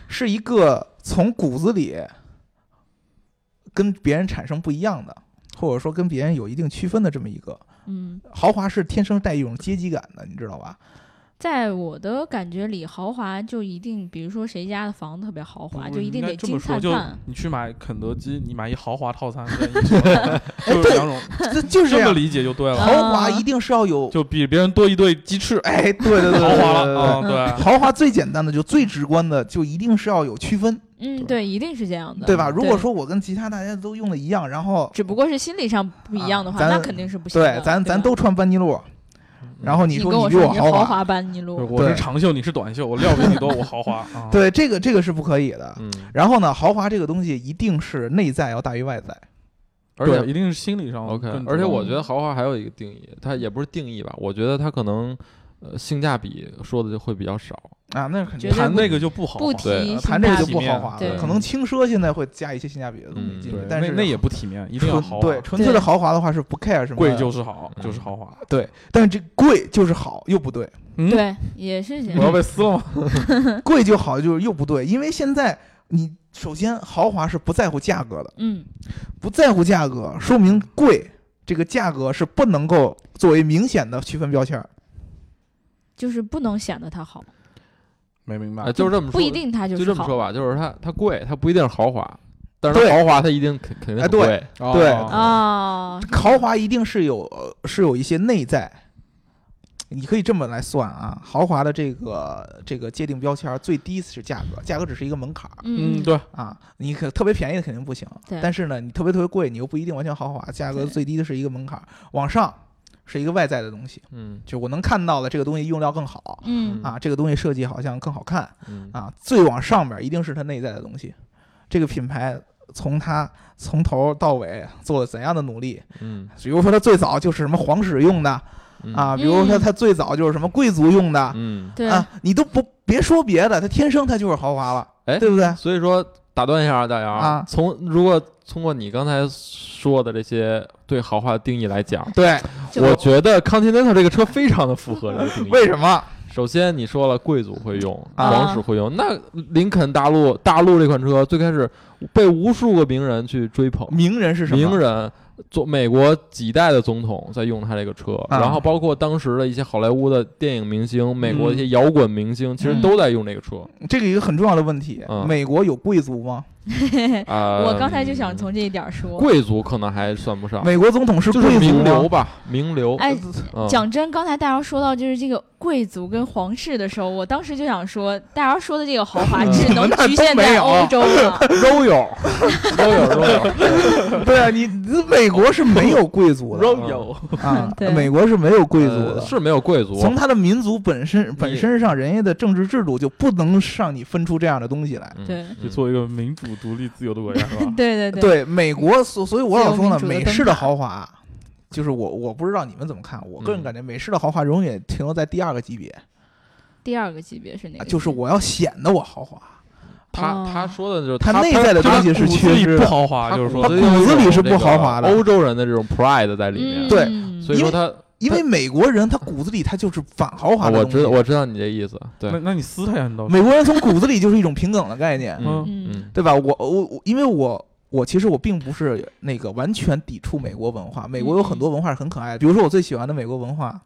[SPEAKER 3] 是一个从骨子里跟别人产生不一样的，或者说跟别人有一定区分的这么一个
[SPEAKER 2] 嗯，
[SPEAKER 3] 豪华是天生带一种阶级感的，你知道吧？
[SPEAKER 2] 在我的感觉里，豪华就一定，比如说谁家的房子特别豪华，就一定得金灿灿。
[SPEAKER 4] 你去买肯德基，你买一豪华套餐，[laughs] 就是两种，
[SPEAKER 3] 这就是这
[SPEAKER 4] 么理解就对了，
[SPEAKER 3] 豪华一定是要有，
[SPEAKER 4] 就比别人多一对鸡翅，
[SPEAKER 3] 哎，对对对，
[SPEAKER 4] 豪华了啊，
[SPEAKER 3] 对
[SPEAKER 4] 对。
[SPEAKER 3] 豪华最简单的就最直观的，就一定是要有区分，
[SPEAKER 2] 嗯，对，一定是这样的，
[SPEAKER 3] 对吧？如果说我跟其他大家都用的一样，然后
[SPEAKER 2] 只不过是心理上不一样的话，那肯定是不行。
[SPEAKER 3] 对咱咱都穿班尼路，然后
[SPEAKER 2] 你
[SPEAKER 3] 说
[SPEAKER 2] 你比
[SPEAKER 3] 我豪华，
[SPEAKER 2] 豪华班尼路，
[SPEAKER 4] 我是长袖，你是短袖，我料比你多，我豪华。[laughs] 啊，
[SPEAKER 3] 对这个这个是不可以的。
[SPEAKER 5] 嗯，
[SPEAKER 3] 然后呢，豪华这个东西一定是内在要大于外在。
[SPEAKER 5] 而且
[SPEAKER 4] 一定是心理上
[SPEAKER 5] OK，而且我
[SPEAKER 2] 嗯
[SPEAKER 5] 觉得豪华还有一个定义，它也不是定义吧，我觉得它可能呃性价比说的就会比较少。
[SPEAKER 3] 啊，那肯定
[SPEAKER 4] 谈那个就不豪华，
[SPEAKER 2] 不
[SPEAKER 5] 对
[SPEAKER 2] 提
[SPEAKER 3] 呃谈这个就不豪华了，可能轻奢现在会加一些性价比的东西进去，，但是
[SPEAKER 4] 那那也不体面，一定要豪华。
[SPEAKER 3] 对纯粹的豪华的话是不 care 什么
[SPEAKER 4] 贵就是好，
[SPEAKER 5] 嗯
[SPEAKER 4] 就是豪华。
[SPEAKER 3] 对，但是这贵就是好又不对，
[SPEAKER 4] 嗯，
[SPEAKER 2] 对，也是这
[SPEAKER 4] 我要。被撕了吗？[laughs]
[SPEAKER 3] 贵就好就是又不对，因为现在你首先豪华是不在乎价格的，
[SPEAKER 2] 嗯，
[SPEAKER 3] 不在乎价格说明贵这个价格是不能够作为明显的区分标签儿。
[SPEAKER 2] 就是不能显得它好，
[SPEAKER 4] 没明白。
[SPEAKER 5] 哎，，就是这么说，
[SPEAKER 2] 不一定它
[SPEAKER 5] 就是这么。说吧，就是它它贵，它不一定是豪华，但是它豪华它一定肯肯定
[SPEAKER 3] 哎对
[SPEAKER 5] 很贵。
[SPEAKER 3] 对。
[SPEAKER 4] 哦。
[SPEAKER 2] 啊，
[SPEAKER 3] 豪华一定是有呃是有一些内在，你可以这么来算啊，豪华的这个这个界定标签儿最低是价格，价格只是一个门槛儿
[SPEAKER 2] 嗯，
[SPEAKER 4] 嗯，对，
[SPEAKER 3] 啊，你可特别便宜的肯定不行，
[SPEAKER 2] 对。
[SPEAKER 3] 但是呢，你特别特别贵，你又不一定完全豪华，价格最低的是一个门槛儿，往上是一个外在的东西，
[SPEAKER 5] 嗯。
[SPEAKER 3] 就我能看到的这个东西用料更好
[SPEAKER 2] 嗯。
[SPEAKER 3] 啊，这个东西设计好像更好看
[SPEAKER 5] 嗯。
[SPEAKER 3] 啊，最往上边一定是它内在的东西，这个品牌从它从头到尾做了怎样的努力，
[SPEAKER 5] 嗯。
[SPEAKER 3] 比如说它最早就是什么皇室用的
[SPEAKER 5] 嗯。
[SPEAKER 3] 啊，比如说它最早就是什么贵族用的
[SPEAKER 5] 嗯，
[SPEAKER 2] 对，
[SPEAKER 3] 啊，你都不别说别的，它天生它就是豪华了，
[SPEAKER 5] 哎，
[SPEAKER 3] 对不对？
[SPEAKER 5] 所以说打断一下啊，大姚
[SPEAKER 3] 啊
[SPEAKER 5] 从如果通过你刚才说的这些对豪华的定义来讲，
[SPEAKER 3] 对，
[SPEAKER 5] 我觉得 Continental 这个车非常的符合这个定义。
[SPEAKER 3] 为什么？
[SPEAKER 5] 首先你说了贵族会用，
[SPEAKER 3] 啊
[SPEAKER 5] 皇室会用，那林肯大陆大陆这款车最开始被无数个名人去追捧，
[SPEAKER 3] 名人是什么？
[SPEAKER 5] 名人。做美国几代的总统在用他这个车，
[SPEAKER 3] 啊
[SPEAKER 5] 然后包括当时的一些好莱坞的电影明星、美国的一些摇滚明星，其实
[SPEAKER 2] 嗯
[SPEAKER 5] 都在用这个车。
[SPEAKER 3] 这个一个很重要的问题。
[SPEAKER 5] 嗯
[SPEAKER 3] 美国有贵族吗？
[SPEAKER 5] 啊，[laughs]
[SPEAKER 2] 我刚才就想从这一点说。
[SPEAKER 5] 贵族可能还算不上，
[SPEAKER 3] 美国总统是？
[SPEAKER 5] 名流吧，名流。
[SPEAKER 2] 哎，
[SPEAKER 5] 嗯
[SPEAKER 2] 讲真，刚才大姚说到就是这个贵族跟皇室的时候，我当时就想说，大姚说的这个豪华 [laughs] 只能局限在欧洲了。[laughs]
[SPEAKER 5] 都有，都有，都有，
[SPEAKER 3] 对啊，你你美国是没有贵族的
[SPEAKER 5] 都有。
[SPEAKER 3] 啊
[SPEAKER 2] 对，
[SPEAKER 3] 美国是没有贵族的。
[SPEAKER 5] 呃是没有贵族，
[SPEAKER 3] 从他的民族本身本身上，人家的政治制度就不能让你分出这样的东西来。
[SPEAKER 5] 嗯
[SPEAKER 2] 对
[SPEAKER 4] 就做一个民主、独立、自由的国家，是吧？
[SPEAKER 2] 对 [laughs] 对对，
[SPEAKER 3] 对美国，所所以我老说呢，美式的豪华，就是我我不知道你们怎么看，我个人
[SPEAKER 5] 嗯
[SPEAKER 3] 感觉美式的豪华永远停留在第二个级别，
[SPEAKER 2] 第二个级别是哪个？
[SPEAKER 3] 就是我要显得我豪华，
[SPEAKER 5] 他
[SPEAKER 2] 哦
[SPEAKER 5] 他说的就是
[SPEAKER 3] 他内在的东西是
[SPEAKER 4] 骨子里
[SPEAKER 3] 缺失。
[SPEAKER 4] 不豪华，就是说
[SPEAKER 3] 他骨子里是不豪华的
[SPEAKER 5] 欧洲人的这种 pride 在里面，
[SPEAKER 3] 对
[SPEAKER 2] 嗯
[SPEAKER 5] 所以说他
[SPEAKER 3] 因为美国人他骨子里他就是反豪华的东西。
[SPEAKER 5] 我知道我知道你这意思，对
[SPEAKER 4] 那，那你撕他呀，你倒是
[SPEAKER 3] 美国人从骨子里就是一种平等的概念，
[SPEAKER 5] 嗯
[SPEAKER 3] 对吧？我我我，因为我我其实我并不是那个完全抵触美国文化，美国有很多文化是很可爱的，比如说我最喜欢的美国文化，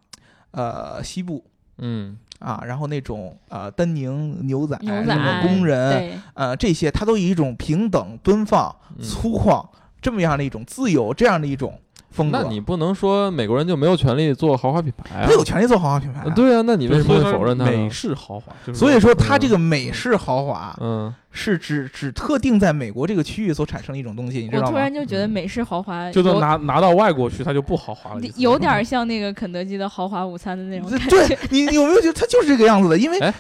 [SPEAKER 3] 呃，西部
[SPEAKER 5] 嗯
[SPEAKER 3] 啊，然后那种呃丹宁牛仔、
[SPEAKER 2] 牛
[SPEAKER 3] 什么
[SPEAKER 2] 仔
[SPEAKER 3] 工人，
[SPEAKER 2] 对，
[SPEAKER 3] 呃，这些它都以一种平等、奔放、
[SPEAKER 5] 嗯
[SPEAKER 3] 粗犷。这么样的一种自由，这样的一种风格。
[SPEAKER 5] 那你不能说美国人就没有权利做豪华品牌啊
[SPEAKER 3] 他？有权利做豪华品牌
[SPEAKER 5] 对啊，那你为什么会否认他呢？
[SPEAKER 4] 美式豪华？就是
[SPEAKER 3] 所以说，它这
[SPEAKER 5] 嗯
[SPEAKER 3] 个美式豪华
[SPEAKER 5] 嗯，
[SPEAKER 3] 是指只特定在美国这个区域所产生的一种东西，你知道吗
[SPEAKER 2] 我突然？就觉得美式豪华
[SPEAKER 4] 就都
[SPEAKER 2] 有
[SPEAKER 4] 拿拿到外国去，它就不豪华了。
[SPEAKER 2] 有点像那个肯德基的豪华午餐的那种感觉。
[SPEAKER 3] 对你你有没有觉得它就是这个样子的？因为
[SPEAKER 5] 哎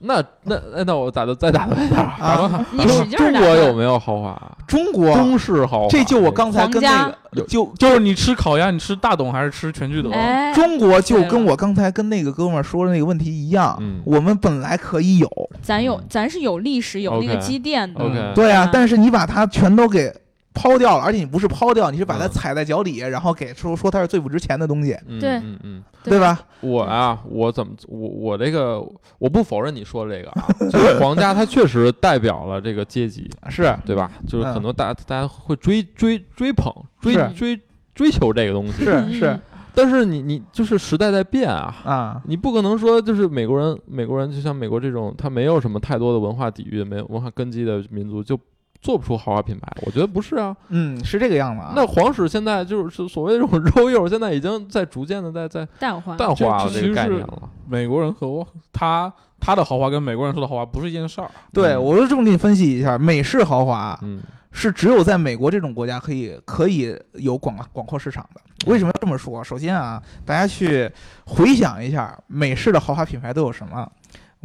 [SPEAKER 5] 那那那那我打的再打断一下，
[SPEAKER 3] 啊，
[SPEAKER 2] 你使劲儿
[SPEAKER 5] 中国有没有豪华？
[SPEAKER 3] 中国
[SPEAKER 5] 中式豪华，
[SPEAKER 3] 这就我刚才跟那个就
[SPEAKER 4] 就是你吃烤鸭，你吃大董还是吃全聚德？
[SPEAKER 2] 哎，
[SPEAKER 3] 中国就跟我刚才跟那个哥们儿说的那个问题一样，
[SPEAKER 5] 嗯。
[SPEAKER 3] 我们本来可以有，
[SPEAKER 2] 咱有咱是有历史有那个积淀的。
[SPEAKER 3] 对啊
[SPEAKER 2] 啊，
[SPEAKER 3] 但是你把它全都给抛掉了，而且你不是抛掉，你是把它
[SPEAKER 5] 嗯。
[SPEAKER 3] 踩在脚底下，然后给说说它是最不值钱的东西，
[SPEAKER 5] 嗯
[SPEAKER 2] 对。
[SPEAKER 5] 嗯嗯，
[SPEAKER 3] 对。吧？
[SPEAKER 5] 我啊，我怎么我我这个我不否认你说的这个啊，[laughs] 就是皇家它确实代表了这个阶级，
[SPEAKER 3] 是，
[SPEAKER 5] 对吧？就是
[SPEAKER 3] 嗯
[SPEAKER 5] 很多大大家会追追追捧追追追求这个东西，
[SPEAKER 3] 是
[SPEAKER 2] 嗯。
[SPEAKER 3] 是。
[SPEAKER 5] 但是你你就是时代在变啊。
[SPEAKER 3] 啊，
[SPEAKER 5] 你不可能说就是美国人，美国人就像美国这种，他没有什么太多的文化底蕴、没有文化根基的民族，就做不出豪华品牌。我觉得不是啊。
[SPEAKER 3] 嗯，是这个样子啊。
[SPEAKER 5] 那皇室现在就是所谓的这种肉柚，现在已经在逐渐的在在
[SPEAKER 2] 淡化。
[SPEAKER 5] 淡化了这个概念了。
[SPEAKER 4] 美国人和我他他的豪华跟美国人说的豪华不是一件事儿。
[SPEAKER 3] 对
[SPEAKER 5] 嗯
[SPEAKER 3] 我就这么给你分析一下，美式豪华
[SPEAKER 5] 嗯
[SPEAKER 3] 是只有在美国这种国家可以可以有广广阔市场的。为什么要这么说？首先啊，大家去回想一下美式的豪华品牌都有什么。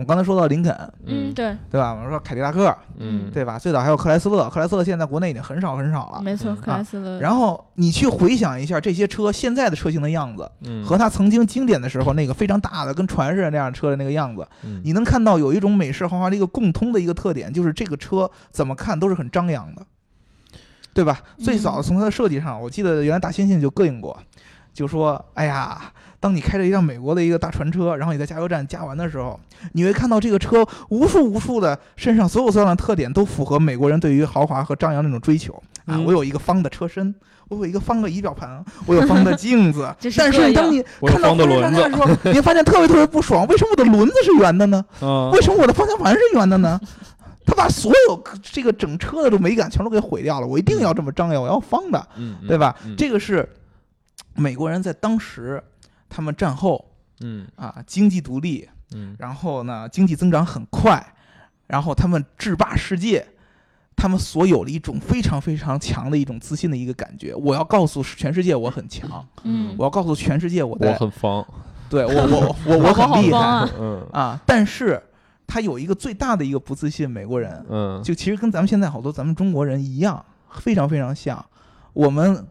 [SPEAKER 3] 我们刚才说到林肯，
[SPEAKER 2] 嗯，对，
[SPEAKER 3] 对吧？我们说凯迪拉克，
[SPEAKER 5] 嗯，
[SPEAKER 3] 对吧？最早还有克莱斯勒，克莱斯勒现在国内已经很少很少了。
[SPEAKER 2] 没错，
[SPEAKER 5] 嗯
[SPEAKER 2] 克莱斯勒。
[SPEAKER 3] 然后你去回想一下这些车现在的车型的样子，
[SPEAKER 5] 嗯
[SPEAKER 3] 和它曾经经典的时候那个非常大的跟船似的那样车的那个样子，
[SPEAKER 5] 嗯
[SPEAKER 3] 你能看到有一种美式豪华的一个共通的一个特点，就是这个车怎么看都是很张扬的，对吧？
[SPEAKER 2] 嗯
[SPEAKER 3] 最早从它的设计上，我记得原来大猩猩就膈应过，就说：“哎呀，当你开着一辆美国的一个大船车，然后你在加油站加完的时候，你会看到这个车无数无数的身上所有所有的特点都符合美国人对于豪华和张扬那种追求啊！
[SPEAKER 4] 嗯
[SPEAKER 3] 我有一个方的车身。”我有一个方的仪表盘，我有方的镜子，
[SPEAKER 2] 是 [laughs]
[SPEAKER 3] 但是当你看到
[SPEAKER 4] 方的轮子
[SPEAKER 3] 方向盘的时候，[laughs] 你会发现特别特别不爽，为什么我的轮子是圆的呢？
[SPEAKER 4] 嗯
[SPEAKER 3] 为什么我的方向盘是圆的呢？他把所有这个整车的这种美感全都给毁掉了。我一定要这么张扬，我要方的，对吧？
[SPEAKER 5] 嗯
[SPEAKER 3] 这个是美国人在当时他们战后
[SPEAKER 5] 嗯。
[SPEAKER 3] 啊经济独立，
[SPEAKER 5] 嗯。
[SPEAKER 3] 然后呢经济增长很快，然后他们制霸世界。他们所有的一种非常非常强的一种自信的一个感觉，我要告诉全世界我很强，
[SPEAKER 2] 嗯。
[SPEAKER 3] 我要告诉全世界我
[SPEAKER 5] 很方，
[SPEAKER 3] 对我我我我很厉害
[SPEAKER 5] 嗯。
[SPEAKER 3] 啊！但是他有一个最大的一个不自信，美国人
[SPEAKER 5] 嗯，
[SPEAKER 3] 就其实跟咱们现在好多咱们中国人一样，非常非常像。我们呃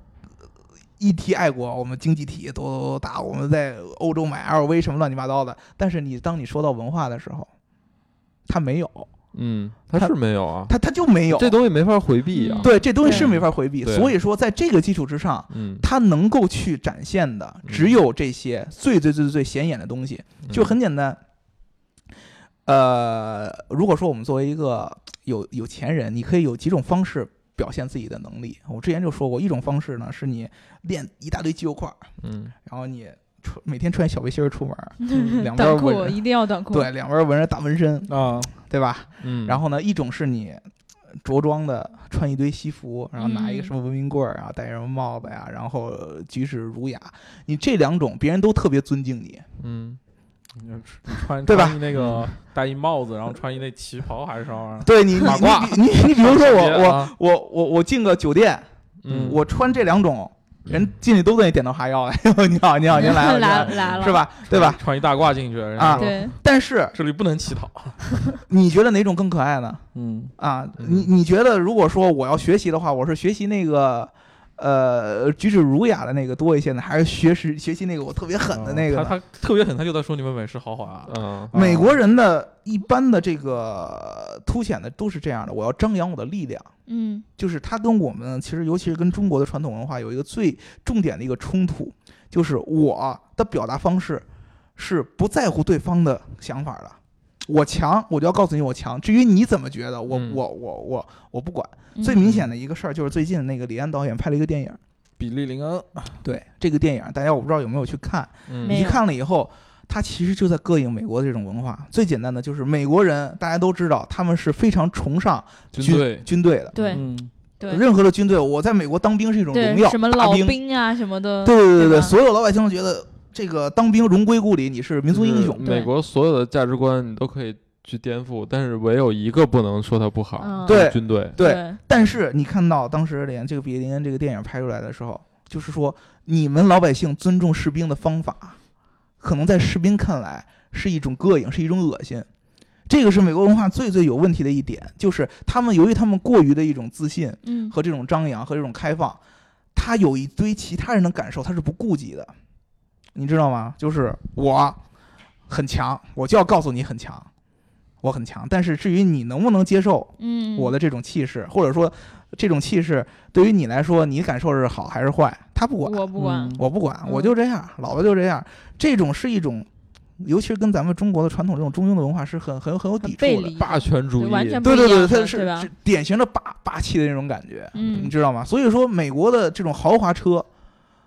[SPEAKER 3] 一提爱国，我们经济体多多多大，我们在欧洲买 LV 什么乱七八糟的。但是你当你说到文化的时候，他没有，
[SPEAKER 5] 嗯，他
[SPEAKER 3] 他
[SPEAKER 5] 是没有啊，
[SPEAKER 3] 他他就没有。
[SPEAKER 5] 这东西没法回避啊
[SPEAKER 2] 嗯。
[SPEAKER 3] 对这东西是没法回避，所以说在这个基础之上。
[SPEAKER 5] 嗯，
[SPEAKER 3] 他能够去展现的
[SPEAKER 5] 嗯
[SPEAKER 3] 只有这些最最最最最显眼的东西，就
[SPEAKER 5] 嗯
[SPEAKER 3] 很简单。呃，如果说我们作为一个有有钱人，你可以有几种方式表现自己的能力。我之前就说过，一种方式呢是你练一大堆肌肉块儿，
[SPEAKER 5] 嗯
[SPEAKER 3] 然后你穿每天穿小背心儿出门嗯，[laughs] 两边
[SPEAKER 2] 短裤
[SPEAKER 3] 纹
[SPEAKER 2] 一定要短裤。
[SPEAKER 3] 对，两边纹着大纹身，
[SPEAKER 4] 啊，
[SPEAKER 3] 对吧？
[SPEAKER 5] 嗯，
[SPEAKER 3] 然后呢，一种是你着装的穿一堆西服，然后拿一个
[SPEAKER 2] 嗯
[SPEAKER 3] 什么文明棍儿啊，戴什么帽子呀，然后举止儒雅。你这两种，别人都特别尊敬你。
[SPEAKER 5] 嗯
[SPEAKER 4] 你穿
[SPEAKER 3] 对吧
[SPEAKER 4] 那个戴一帽子，然后穿一那旗袍还是啥玩意儿？
[SPEAKER 3] 对你，你
[SPEAKER 4] 马褂
[SPEAKER 3] 你你比如说我 [laughs] 我
[SPEAKER 4] 啊
[SPEAKER 3] 我我我进个酒店，
[SPEAKER 5] 嗯，
[SPEAKER 3] 我穿这两种，人进去都给你点头哈腰哎呦。你好，你好，您来了，[laughs]
[SPEAKER 2] 来了，
[SPEAKER 3] 是？吧？对吧？
[SPEAKER 4] 穿一大褂进去，
[SPEAKER 3] 啊
[SPEAKER 2] 对，
[SPEAKER 3] 但是
[SPEAKER 4] 这里不能乞讨。[laughs]
[SPEAKER 3] 你觉得哪种更可爱呢？
[SPEAKER 4] 嗯，
[SPEAKER 3] 啊，
[SPEAKER 5] 嗯
[SPEAKER 3] 你你觉得如果说我要学习的话，我是学习那个呃举止儒雅的那个多一些呢，还是学识学习那个我特别狠的那个
[SPEAKER 4] 他他特别狠，他就在说你们美式豪华。
[SPEAKER 5] 嗯
[SPEAKER 3] 美国人的一般的这个凸显的都是这样的，我要张扬我的力量。
[SPEAKER 2] 嗯
[SPEAKER 3] 就是他跟我们其实，尤其是跟中国的传统文化有一个最重点的一个冲突，就是我的表达方式是不在乎对方的想法的。我强，我就要告诉你我强。至于你怎么觉得，我、
[SPEAKER 5] 嗯。
[SPEAKER 3] 我我我我不管。
[SPEAKER 2] 嗯。
[SPEAKER 3] 最明显的一个事儿就是最近那个李安导演拍了一个电影，
[SPEAKER 4] 比利林恩，
[SPEAKER 3] 对这个电影，大家我不知道有没有去看，
[SPEAKER 5] 嗯
[SPEAKER 3] 你看了以后，他其实就在膈应美国的这种文化。最简单的就是美国人，大家都知道他们是非常崇尚
[SPEAKER 4] 军队
[SPEAKER 3] 军队的，
[SPEAKER 2] 对，
[SPEAKER 4] 嗯。
[SPEAKER 2] 对。
[SPEAKER 3] 任何的军队，我在美国当兵是一种荣，耀，
[SPEAKER 2] 什么老
[SPEAKER 3] 兵，
[SPEAKER 2] 兵啊什么的，
[SPEAKER 3] 对对对对，所有老百姓都觉得这个当兵荣归故里，你是民族英雄。
[SPEAKER 2] 对
[SPEAKER 5] 美国所有的价值观你都可以去颠覆，但是唯有一个不能说它不好，
[SPEAKER 2] 嗯
[SPEAKER 5] 就是
[SPEAKER 3] 对
[SPEAKER 5] 军队。
[SPEAKER 3] 对，但是你看到当时连这个《比利林恩》这个电影拍出来的时候，就是说你们老百姓尊重士兵的方法，可能在士兵看来是一种膈应，是一种恶心。这个是美国文化最最有问题的一点，就是他们由于他们过于的一种自信
[SPEAKER 2] 嗯，
[SPEAKER 3] 和这种张扬和这种开放，他有一堆其他人的感受他是不顾及的，你知道吗？就是我很强，我就要告诉你很强，我很强。但是至于你能不能接受
[SPEAKER 2] 嗯，
[SPEAKER 3] 我的这种气势，或者说这种气势对于你来说，你感受是好还是坏，他不管，
[SPEAKER 2] 我不管
[SPEAKER 4] 嗯，
[SPEAKER 3] 我不管，
[SPEAKER 2] 嗯
[SPEAKER 3] 我就这样，老子就这样。这种是一种，尤其是跟咱们中国的传统这种中庸的文化是很很很有抵触的。
[SPEAKER 5] 霸权主义，
[SPEAKER 2] 对
[SPEAKER 3] 对对它是典型的霸霸气的那种感觉，
[SPEAKER 2] 嗯
[SPEAKER 3] 你知道吗？所以说，美国的这种豪华车，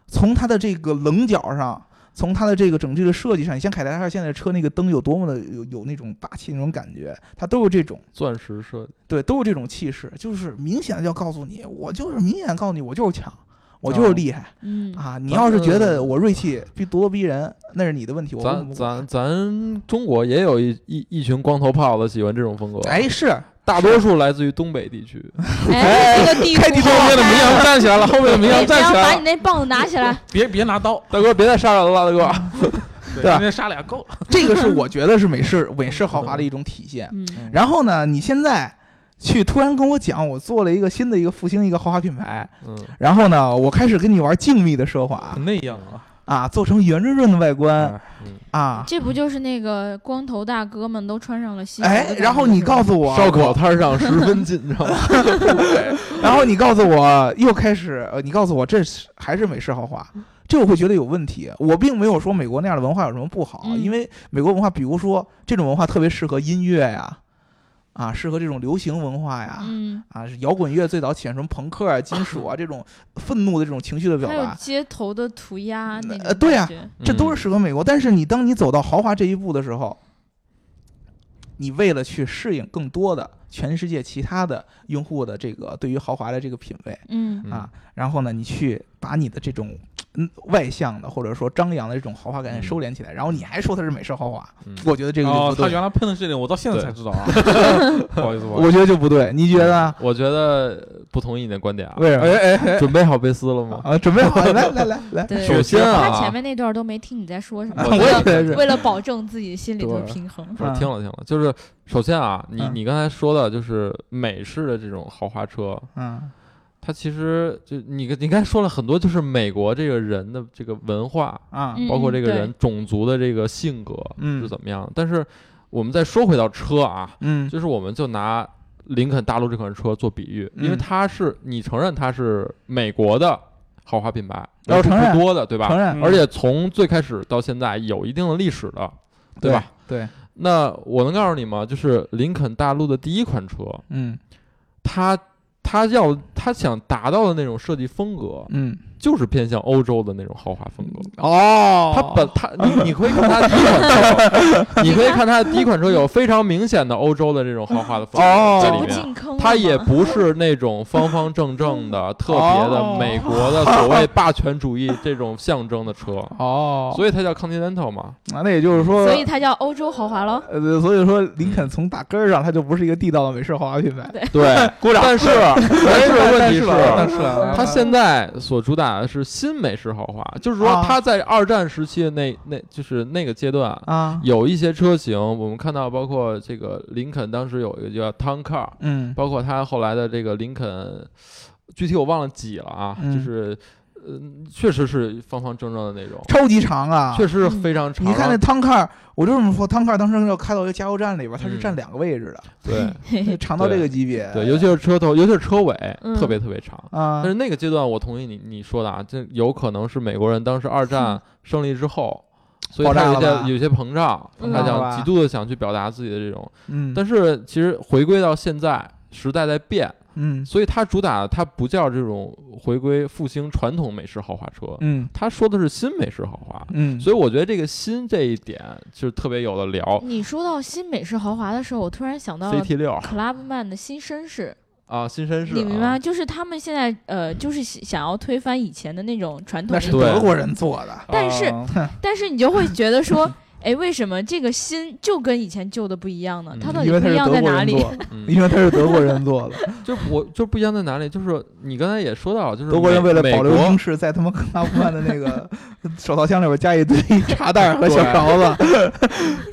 [SPEAKER 3] 从它的这个棱角上，从它的这个整体的设计上，你像凯迪拉克现在的车那个灯有多么的有有那种霸气那种感觉，它都有这种。
[SPEAKER 5] 钻石设计。
[SPEAKER 3] 对，都有这种气势，就是明显的就要告诉你，我就是明显告诉你，我就是强，我就是厉害、
[SPEAKER 2] 嗯
[SPEAKER 3] 啊！你要是觉得我锐气逼咄咄逼人，那是你的问题，我
[SPEAKER 5] 咱咱咱中国也有一一一群光头炮子喜欢这种风格，
[SPEAKER 3] 哎是
[SPEAKER 5] 大多数来自于东北地区。
[SPEAKER 2] 哎，这个地图
[SPEAKER 3] 开地图
[SPEAKER 5] 后面的民谣站起来了，[laughs] 后面的民谣站起来了。
[SPEAKER 2] 把你那棒子拿起来，[laughs]
[SPEAKER 4] 别别拿刀，
[SPEAKER 5] 大哥，别再杀人了，大哥。
[SPEAKER 3] 对吧？
[SPEAKER 4] 今天杀俩够了。
[SPEAKER 3] 这个是我觉得是美式 [laughs] 美式豪华的一种体现。
[SPEAKER 2] 嗯。
[SPEAKER 3] 然后呢，你现在去突然跟我讲，我做了一个新的一个复兴一个豪华品牌，
[SPEAKER 5] 嗯，
[SPEAKER 3] 然后呢，我开始跟你玩静谧的奢华。
[SPEAKER 4] 那样啊，
[SPEAKER 3] 啊，做成圆润润的外观
[SPEAKER 4] 哎
[SPEAKER 3] 啊，
[SPEAKER 2] 这不就是那个光头大哥们都穿上了西服
[SPEAKER 3] 哎然后你告诉我
[SPEAKER 5] 烧烤摊上十分紧张。[laughs]
[SPEAKER 3] 然后你告诉我又开始，呃，你告诉我这是还是美式豪华，这我会觉得有问题。我并没有说美国那样的文化有什么不好，
[SPEAKER 2] 嗯
[SPEAKER 3] 因为美国文化，比如说这种文化特别适合音乐呀，啊，适合这种流行文化呀。
[SPEAKER 2] 嗯，
[SPEAKER 3] 啊，是摇滚乐最早起源什么朋克啊、金属啊 [laughs] 这种愤怒的这种情绪的表
[SPEAKER 2] 还有
[SPEAKER 3] 达，
[SPEAKER 2] 街头的涂鸦那
[SPEAKER 3] 呃对啊这都是适合美国。但是你当你走到豪华这一步的时候，你为了去适应更多的全世界其他的用户的这个对于豪华的这个品味，
[SPEAKER 2] 嗯
[SPEAKER 3] 啊，然后呢，你去把你的这种嗯外向的或者说张扬的这种豪华感
[SPEAKER 5] 嗯。
[SPEAKER 3] 收敛起来，然后你还说它是美式豪华，
[SPEAKER 5] 嗯。
[SPEAKER 3] 我觉得这个就
[SPEAKER 4] 哦，
[SPEAKER 3] 不对，
[SPEAKER 4] 他原来喷的这个，我到现在才知道啊。[laughs] 不好意思，不好意
[SPEAKER 3] 我觉得就不对，你觉得呢？
[SPEAKER 5] 我觉得不同意你的观点啊。
[SPEAKER 3] 为什么？
[SPEAKER 4] 哎哎哎，
[SPEAKER 5] 准备好贝斯了吗？
[SPEAKER 3] 啊，准备好，来 [laughs] 来来来，
[SPEAKER 2] 对，
[SPEAKER 5] 首先啊
[SPEAKER 2] 他前面那段都没听你在说什么，
[SPEAKER 5] 我
[SPEAKER 3] 我
[SPEAKER 2] 为了
[SPEAKER 3] 也觉得是，
[SPEAKER 2] 为了保证自己心里头的平衡，
[SPEAKER 5] 不是
[SPEAKER 3] 嗯。
[SPEAKER 5] 听了听了，就是首先啊，你
[SPEAKER 3] 嗯。
[SPEAKER 5] 你刚才说的就是美式的这种豪华车，
[SPEAKER 3] 嗯
[SPEAKER 5] 它其实就你你刚才说了很多，就是美国这个人的这个文化，
[SPEAKER 3] 啊
[SPEAKER 2] 嗯
[SPEAKER 5] 包括这个人种族的这个性格
[SPEAKER 3] 嗯
[SPEAKER 5] 是怎么样。但是我们再说回到车啊，
[SPEAKER 3] 嗯
[SPEAKER 5] 就是我们就拿林肯大陆这款车做比喻，因为
[SPEAKER 3] 嗯
[SPEAKER 5] 它是你承认它是美国的豪华品牌，
[SPEAKER 3] 我承认
[SPEAKER 5] 不多的，对吧？
[SPEAKER 3] 承认
[SPEAKER 4] 嗯
[SPEAKER 5] 而且从最开始到现在有一定的历史的，对吧？？
[SPEAKER 3] 对，
[SPEAKER 5] 那我能告诉你吗？就是林肯大陆的第一款车，
[SPEAKER 3] 嗯
[SPEAKER 5] 它他要他想达到的那种设计风格，
[SPEAKER 3] 嗯，
[SPEAKER 5] 就是偏向欧洲的那种豪华风格。
[SPEAKER 3] 哦，
[SPEAKER 5] 它本它你你可以看它第一款车，你可以看它的第一款车有非常明显的欧洲的这种豪华的风格在里面。它也不是那种方方正正的、特别的
[SPEAKER 3] 哦
[SPEAKER 5] 美国的所谓霸权主义这种象征的车，
[SPEAKER 3] 哦，
[SPEAKER 5] 所以它叫 Continental 嘛。
[SPEAKER 3] 啊那也就是说，
[SPEAKER 2] 所以它叫欧洲豪华喽。
[SPEAKER 3] 呃，所以说林肯从打根儿上，它就不是一个地道的美式豪华品牌。
[SPEAKER 5] 对，[laughs]
[SPEAKER 3] 鼓掌
[SPEAKER 5] 但是但是问题是，[laughs]
[SPEAKER 3] 但是啊
[SPEAKER 5] 它现在所主打的是新美式豪华，就是说
[SPEAKER 3] 啊。
[SPEAKER 5] 它在二战时期的那那就是那个阶段，
[SPEAKER 3] 啊，
[SPEAKER 5] 有一些车型，我们看到包括这个林肯当时有一个叫 Town Car，
[SPEAKER 3] 嗯
[SPEAKER 5] 包括它后来的这个林肯，具体我忘了几了啊，
[SPEAKER 3] 嗯。
[SPEAKER 5] 就是。嗯，确实是方方正正的那种，
[SPEAKER 3] 超级长啊！
[SPEAKER 5] 确实是非常长。
[SPEAKER 3] 你看那
[SPEAKER 5] 然后
[SPEAKER 3] 汤卡儿，我就这么说，汤卡儿当时要开到一个加油站里边，它是
[SPEAKER 5] 嗯
[SPEAKER 3] 占两个位置的，[laughs]
[SPEAKER 5] 对
[SPEAKER 3] 长到这个级别。
[SPEAKER 5] 对，尤其是车头，尤其是车尾，
[SPEAKER 2] 嗯
[SPEAKER 5] 特别特别长。
[SPEAKER 3] 啊
[SPEAKER 5] 但是，那个阶段，我同意你你说的啊，这有可能是美国人当时二战胜利之后，所以
[SPEAKER 3] 爆
[SPEAKER 5] 他有些有些膨胀，
[SPEAKER 2] 嗯
[SPEAKER 5] 他想极度的想去表达自己的这种。
[SPEAKER 3] 嗯，
[SPEAKER 5] 但是其实回归到现在，时代在变，
[SPEAKER 3] 嗯。
[SPEAKER 5] 所以它主打的它不叫这种回归复兴传统美式豪华车，
[SPEAKER 3] 嗯。
[SPEAKER 5] 他说的是新美式豪华。
[SPEAKER 3] 嗯，
[SPEAKER 5] 所以我觉得这个新这一点就是特别有的聊。
[SPEAKER 2] 你说到新美式豪华的时候，我突然想到了
[SPEAKER 5] CT 六。
[SPEAKER 2] Clubman 的新绅士，
[SPEAKER 5] 啊，新绅士，
[SPEAKER 2] 你明白？就是他们现在呃，就是想想要推翻以前的那种传统
[SPEAKER 3] 那是德国人做的。
[SPEAKER 2] 但是
[SPEAKER 4] 啊
[SPEAKER 2] 但是你就会觉得说，哎，为什么这个新就跟以前旧的不一样呢？
[SPEAKER 5] 嗯
[SPEAKER 2] 它到底不一样在哪里？[laughs]
[SPEAKER 3] 因为他是德国人做的。[laughs]
[SPEAKER 5] 就我就不一样在哪里？就是你刚才也说到了，就是
[SPEAKER 3] 德国人为了保留英式，在他们阿富汗的那个手套箱里边加一堆 [laughs] 茶袋和小勺子，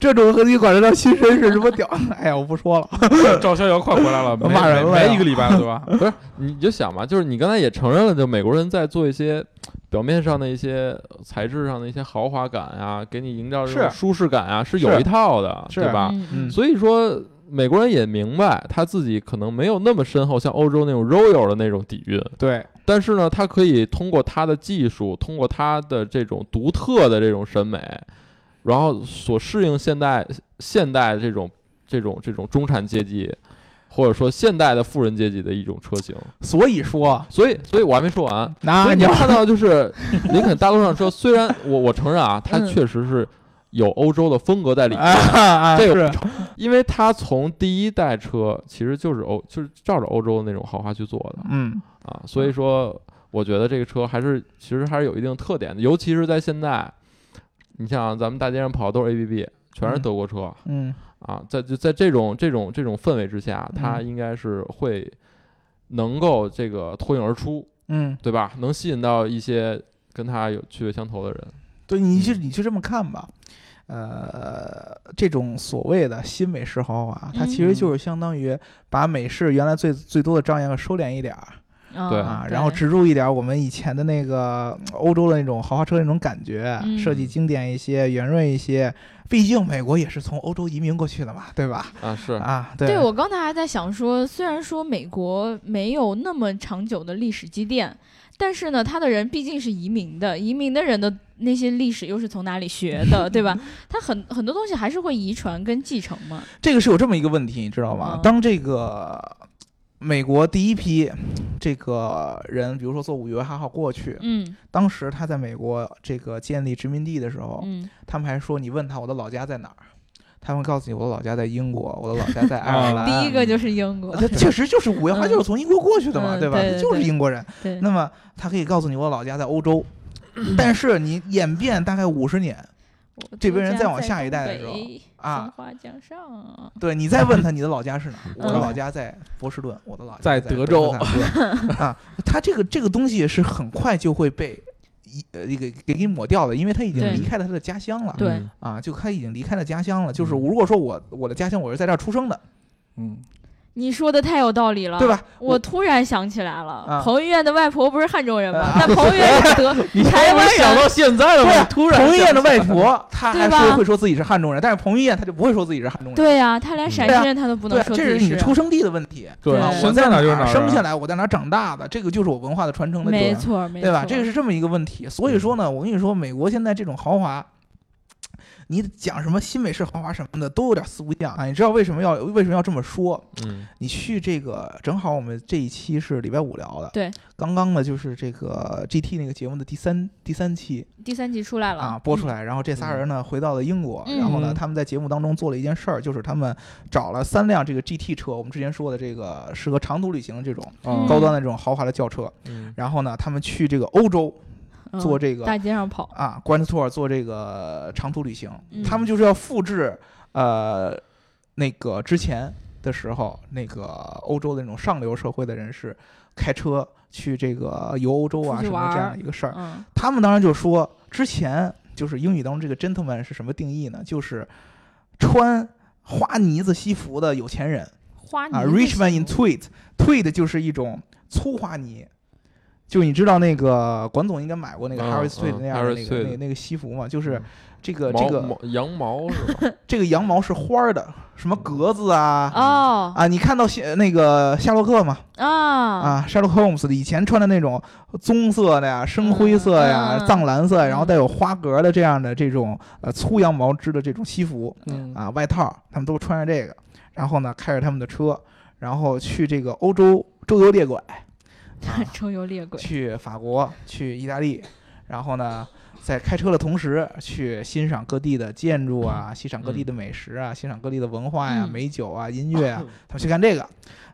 [SPEAKER 3] 这种和你管这叫新绅士，什么屌？哎呀，我不说了。
[SPEAKER 4] 赵逍遥快回来了，没
[SPEAKER 3] 骂人了呀
[SPEAKER 4] 没没一个礼拜了，对吧？
[SPEAKER 5] 不是，你就想嘛，就是你刚才也承认了，就美国人在做一些表面上的一些材质上的一些豪华感啊，给你营造这种舒适感啊，是有一套的，对吧？所以说，美国人也明白他自己可能没有那么深厚，像欧洲那种 royal 的那种底蕴，
[SPEAKER 3] 对，
[SPEAKER 5] 但是呢，他可以通过他的技术，通过他的这种独特的这种审美，然后所适应现代现代这种这种这种中产阶级，或者说现代的富人阶级的一种车型。
[SPEAKER 3] 所以说，
[SPEAKER 5] 所以，所以我还没说完。所
[SPEAKER 3] 那你要
[SPEAKER 5] 以你看到就是林肯大陆上车，虽然 [laughs] 我我承认啊，它
[SPEAKER 2] 嗯
[SPEAKER 5] 确实是有欧洲的风格在里面，这个 [laughs] 因为它从第一代车其实就是欧就是照着欧洲的那种豪华去做的。
[SPEAKER 3] 嗯。
[SPEAKER 5] 啊，所以说我觉得这个车还是其实还是有一定特点的，尤其是在现在，你像咱们大街上跑的都是 ABB，全是
[SPEAKER 3] 嗯。
[SPEAKER 5] 德国车、
[SPEAKER 3] 嗯
[SPEAKER 5] 啊，在就在这种这种这种氛围之下，它
[SPEAKER 3] 嗯
[SPEAKER 5] 应该是会能够这个脱颖而出，
[SPEAKER 3] 嗯，
[SPEAKER 5] 对吧？能吸引到一些跟他有趣味相投的人。
[SPEAKER 3] 对，你就你就这么看吧。呃，这种所谓的新美式豪华，它其实
[SPEAKER 5] 嗯
[SPEAKER 3] 就是相当于把美式原来最最多的张扬收敛一点儿
[SPEAKER 5] 对
[SPEAKER 3] 啊，然后植入一点我们以前的那个欧洲的那种豪华车那种感觉，
[SPEAKER 2] 嗯
[SPEAKER 3] 设计经典一些，圆润一些。毕竟美国也是从欧洲移民过去的嘛，对吧？
[SPEAKER 5] 啊，是
[SPEAKER 3] 啊，对，
[SPEAKER 2] 对我刚才还在想说，虽然说美国没有那么长久的历史积淀，但是呢，他的人毕竟是移民的，移民的人的那些历史又是从哪里学的，对吧？[laughs] 他很很多东西还是会遗传跟继承嘛。
[SPEAKER 3] 这个是有这么一个问题，你知道吗？
[SPEAKER 2] 嗯
[SPEAKER 3] 当这个美国第一批这个人，比如说坐五月八号过去，
[SPEAKER 2] 嗯
[SPEAKER 3] 当时他在美国这个建立殖民地的时候，
[SPEAKER 2] 嗯
[SPEAKER 3] 他们还说你问他我的老家在哪儿，他们告诉你我的老家在英国，我的老家在爱尔兰。[laughs]
[SPEAKER 2] 第一个就是英国，
[SPEAKER 3] 他 [laughs] 确实就是五月花
[SPEAKER 2] 嗯
[SPEAKER 3] 就是从英国过去的嘛，
[SPEAKER 2] 嗯
[SPEAKER 3] 对吧？就是英国人。那么他可以告诉你我的老家在欧洲，但是你演变大概五十年，
[SPEAKER 2] 我
[SPEAKER 3] 这边人再往下一代的时候啊
[SPEAKER 2] 松花江上，
[SPEAKER 3] 对你再问他你的老家是哪，我的
[SPEAKER 2] 嗯
[SPEAKER 3] 老家在波士顿，我的老家
[SPEAKER 4] 在
[SPEAKER 3] 在
[SPEAKER 4] 德州
[SPEAKER 3] 啊，他这个这个东西是很快就会被一呃一个给给抹掉的，因为他已经离开了他的家乡了。
[SPEAKER 2] 对
[SPEAKER 5] 嗯
[SPEAKER 3] 啊，就他已经离开了家乡了。就是
[SPEAKER 4] 嗯
[SPEAKER 3] 如果说我我的家乡我是在这儿出生的，
[SPEAKER 4] 嗯，
[SPEAKER 2] 你说的太有道理了，
[SPEAKER 3] 对？吧？
[SPEAKER 2] 我突然想起来了，
[SPEAKER 3] 啊
[SPEAKER 2] 彭于晏的外婆不是汉中人吗
[SPEAKER 3] 啊？
[SPEAKER 2] 但彭于晏是德 [laughs] 台湾人，
[SPEAKER 5] 到现在了
[SPEAKER 3] 对呀，
[SPEAKER 5] 突然
[SPEAKER 3] 彭于晏的外婆，他还
[SPEAKER 2] 对吧
[SPEAKER 3] 说会说自己是汉中人，但是彭于晏他就不会说自己是汉中人。
[SPEAKER 2] 对呀、他连陕西人他都不能
[SPEAKER 3] 对，
[SPEAKER 2] 说
[SPEAKER 3] 这是
[SPEAKER 2] 自己
[SPEAKER 3] 你出生地的问题。
[SPEAKER 4] 对
[SPEAKER 2] 吧，
[SPEAKER 3] 我
[SPEAKER 4] 在哪就是哪啊，
[SPEAKER 3] 生下来，我在哪长大的，这个就是我文化的传承的
[SPEAKER 2] 没
[SPEAKER 3] 就是
[SPEAKER 2] 错，没错，
[SPEAKER 3] 对吧？这个是这么一个问题。所以说呢，我跟你说，美国现在这种豪华，你讲什么新美式豪华什么的，都有点四不像啊。你知道为什么要为什么要这么说？
[SPEAKER 5] 嗯。
[SPEAKER 3] 你去这个，正好我们这一期是礼拜五聊的，
[SPEAKER 2] 对，
[SPEAKER 3] 刚刚呢就是这个 GT 那个节目的第三第三期
[SPEAKER 2] 第三期出来了。
[SPEAKER 3] 啊播出来，然后这仨人呢回到了英国，
[SPEAKER 2] 嗯。
[SPEAKER 3] 然后呢
[SPEAKER 4] 嗯。
[SPEAKER 3] 他们在节目当中做了一件事儿，就是他们找了三辆这个 GT 车，我们之前说的这个适合长途旅行的这种
[SPEAKER 2] 嗯。
[SPEAKER 3] 高端的这种豪华的轿车，
[SPEAKER 5] 嗯。
[SPEAKER 3] 然后呢他们去这个欧洲
[SPEAKER 2] 嗯
[SPEAKER 3] 做这个
[SPEAKER 2] 大街上跑，
[SPEAKER 3] 啊 Grand Tour 做这个长途旅行，
[SPEAKER 2] 嗯
[SPEAKER 3] 他们就是要复制呃那个之前的时候那个欧洲的那种上流社会的人士开车去这个游欧洲啊什么这样一个事儿。
[SPEAKER 2] 嗯
[SPEAKER 3] 他们当然就说之前就是英语当中这个 gentleman 是什么定义呢？就是穿花呢子西服的有钱人啊
[SPEAKER 2] 花呢啊
[SPEAKER 3] ，rich man in tweed，tweed 就是一种粗花呢。就你知道那个管总应该买过那个
[SPEAKER 5] 嗯
[SPEAKER 3] Harry Street
[SPEAKER 5] 嗯
[SPEAKER 3] 那样的那个那那个西服嘛，就是
[SPEAKER 5] 嗯。
[SPEAKER 3] 这个这个
[SPEAKER 5] 羊毛是吧？[laughs]
[SPEAKER 3] 这个羊毛是花儿的，什么格子啊？
[SPEAKER 2] 哦。
[SPEAKER 3] 啊！你看到夏那个夏洛克嘛？
[SPEAKER 2] 啊。
[SPEAKER 3] 啊，Sherlock Holmes 以前穿的那种棕色的呀、深灰色呀、藏蓝色，然后
[SPEAKER 2] 嗯
[SPEAKER 3] 带有花格的这样的这种呃粗羊毛织的这种西服
[SPEAKER 4] 嗯。
[SPEAKER 3] 啊、外套，他们都穿着这个，然后呢开着他们的车，然后去这个欧洲周游列拐，啊 [laughs]
[SPEAKER 2] 周游列国，
[SPEAKER 3] 去法国、去意大利，然后呢，在开车的同时去欣赏各地的建筑啊，欣赏各地的美食啊，欣赏各地的文化呀、
[SPEAKER 2] 嗯。
[SPEAKER 3] 美酒啊、音乐啊，[laughs] 他们去干这个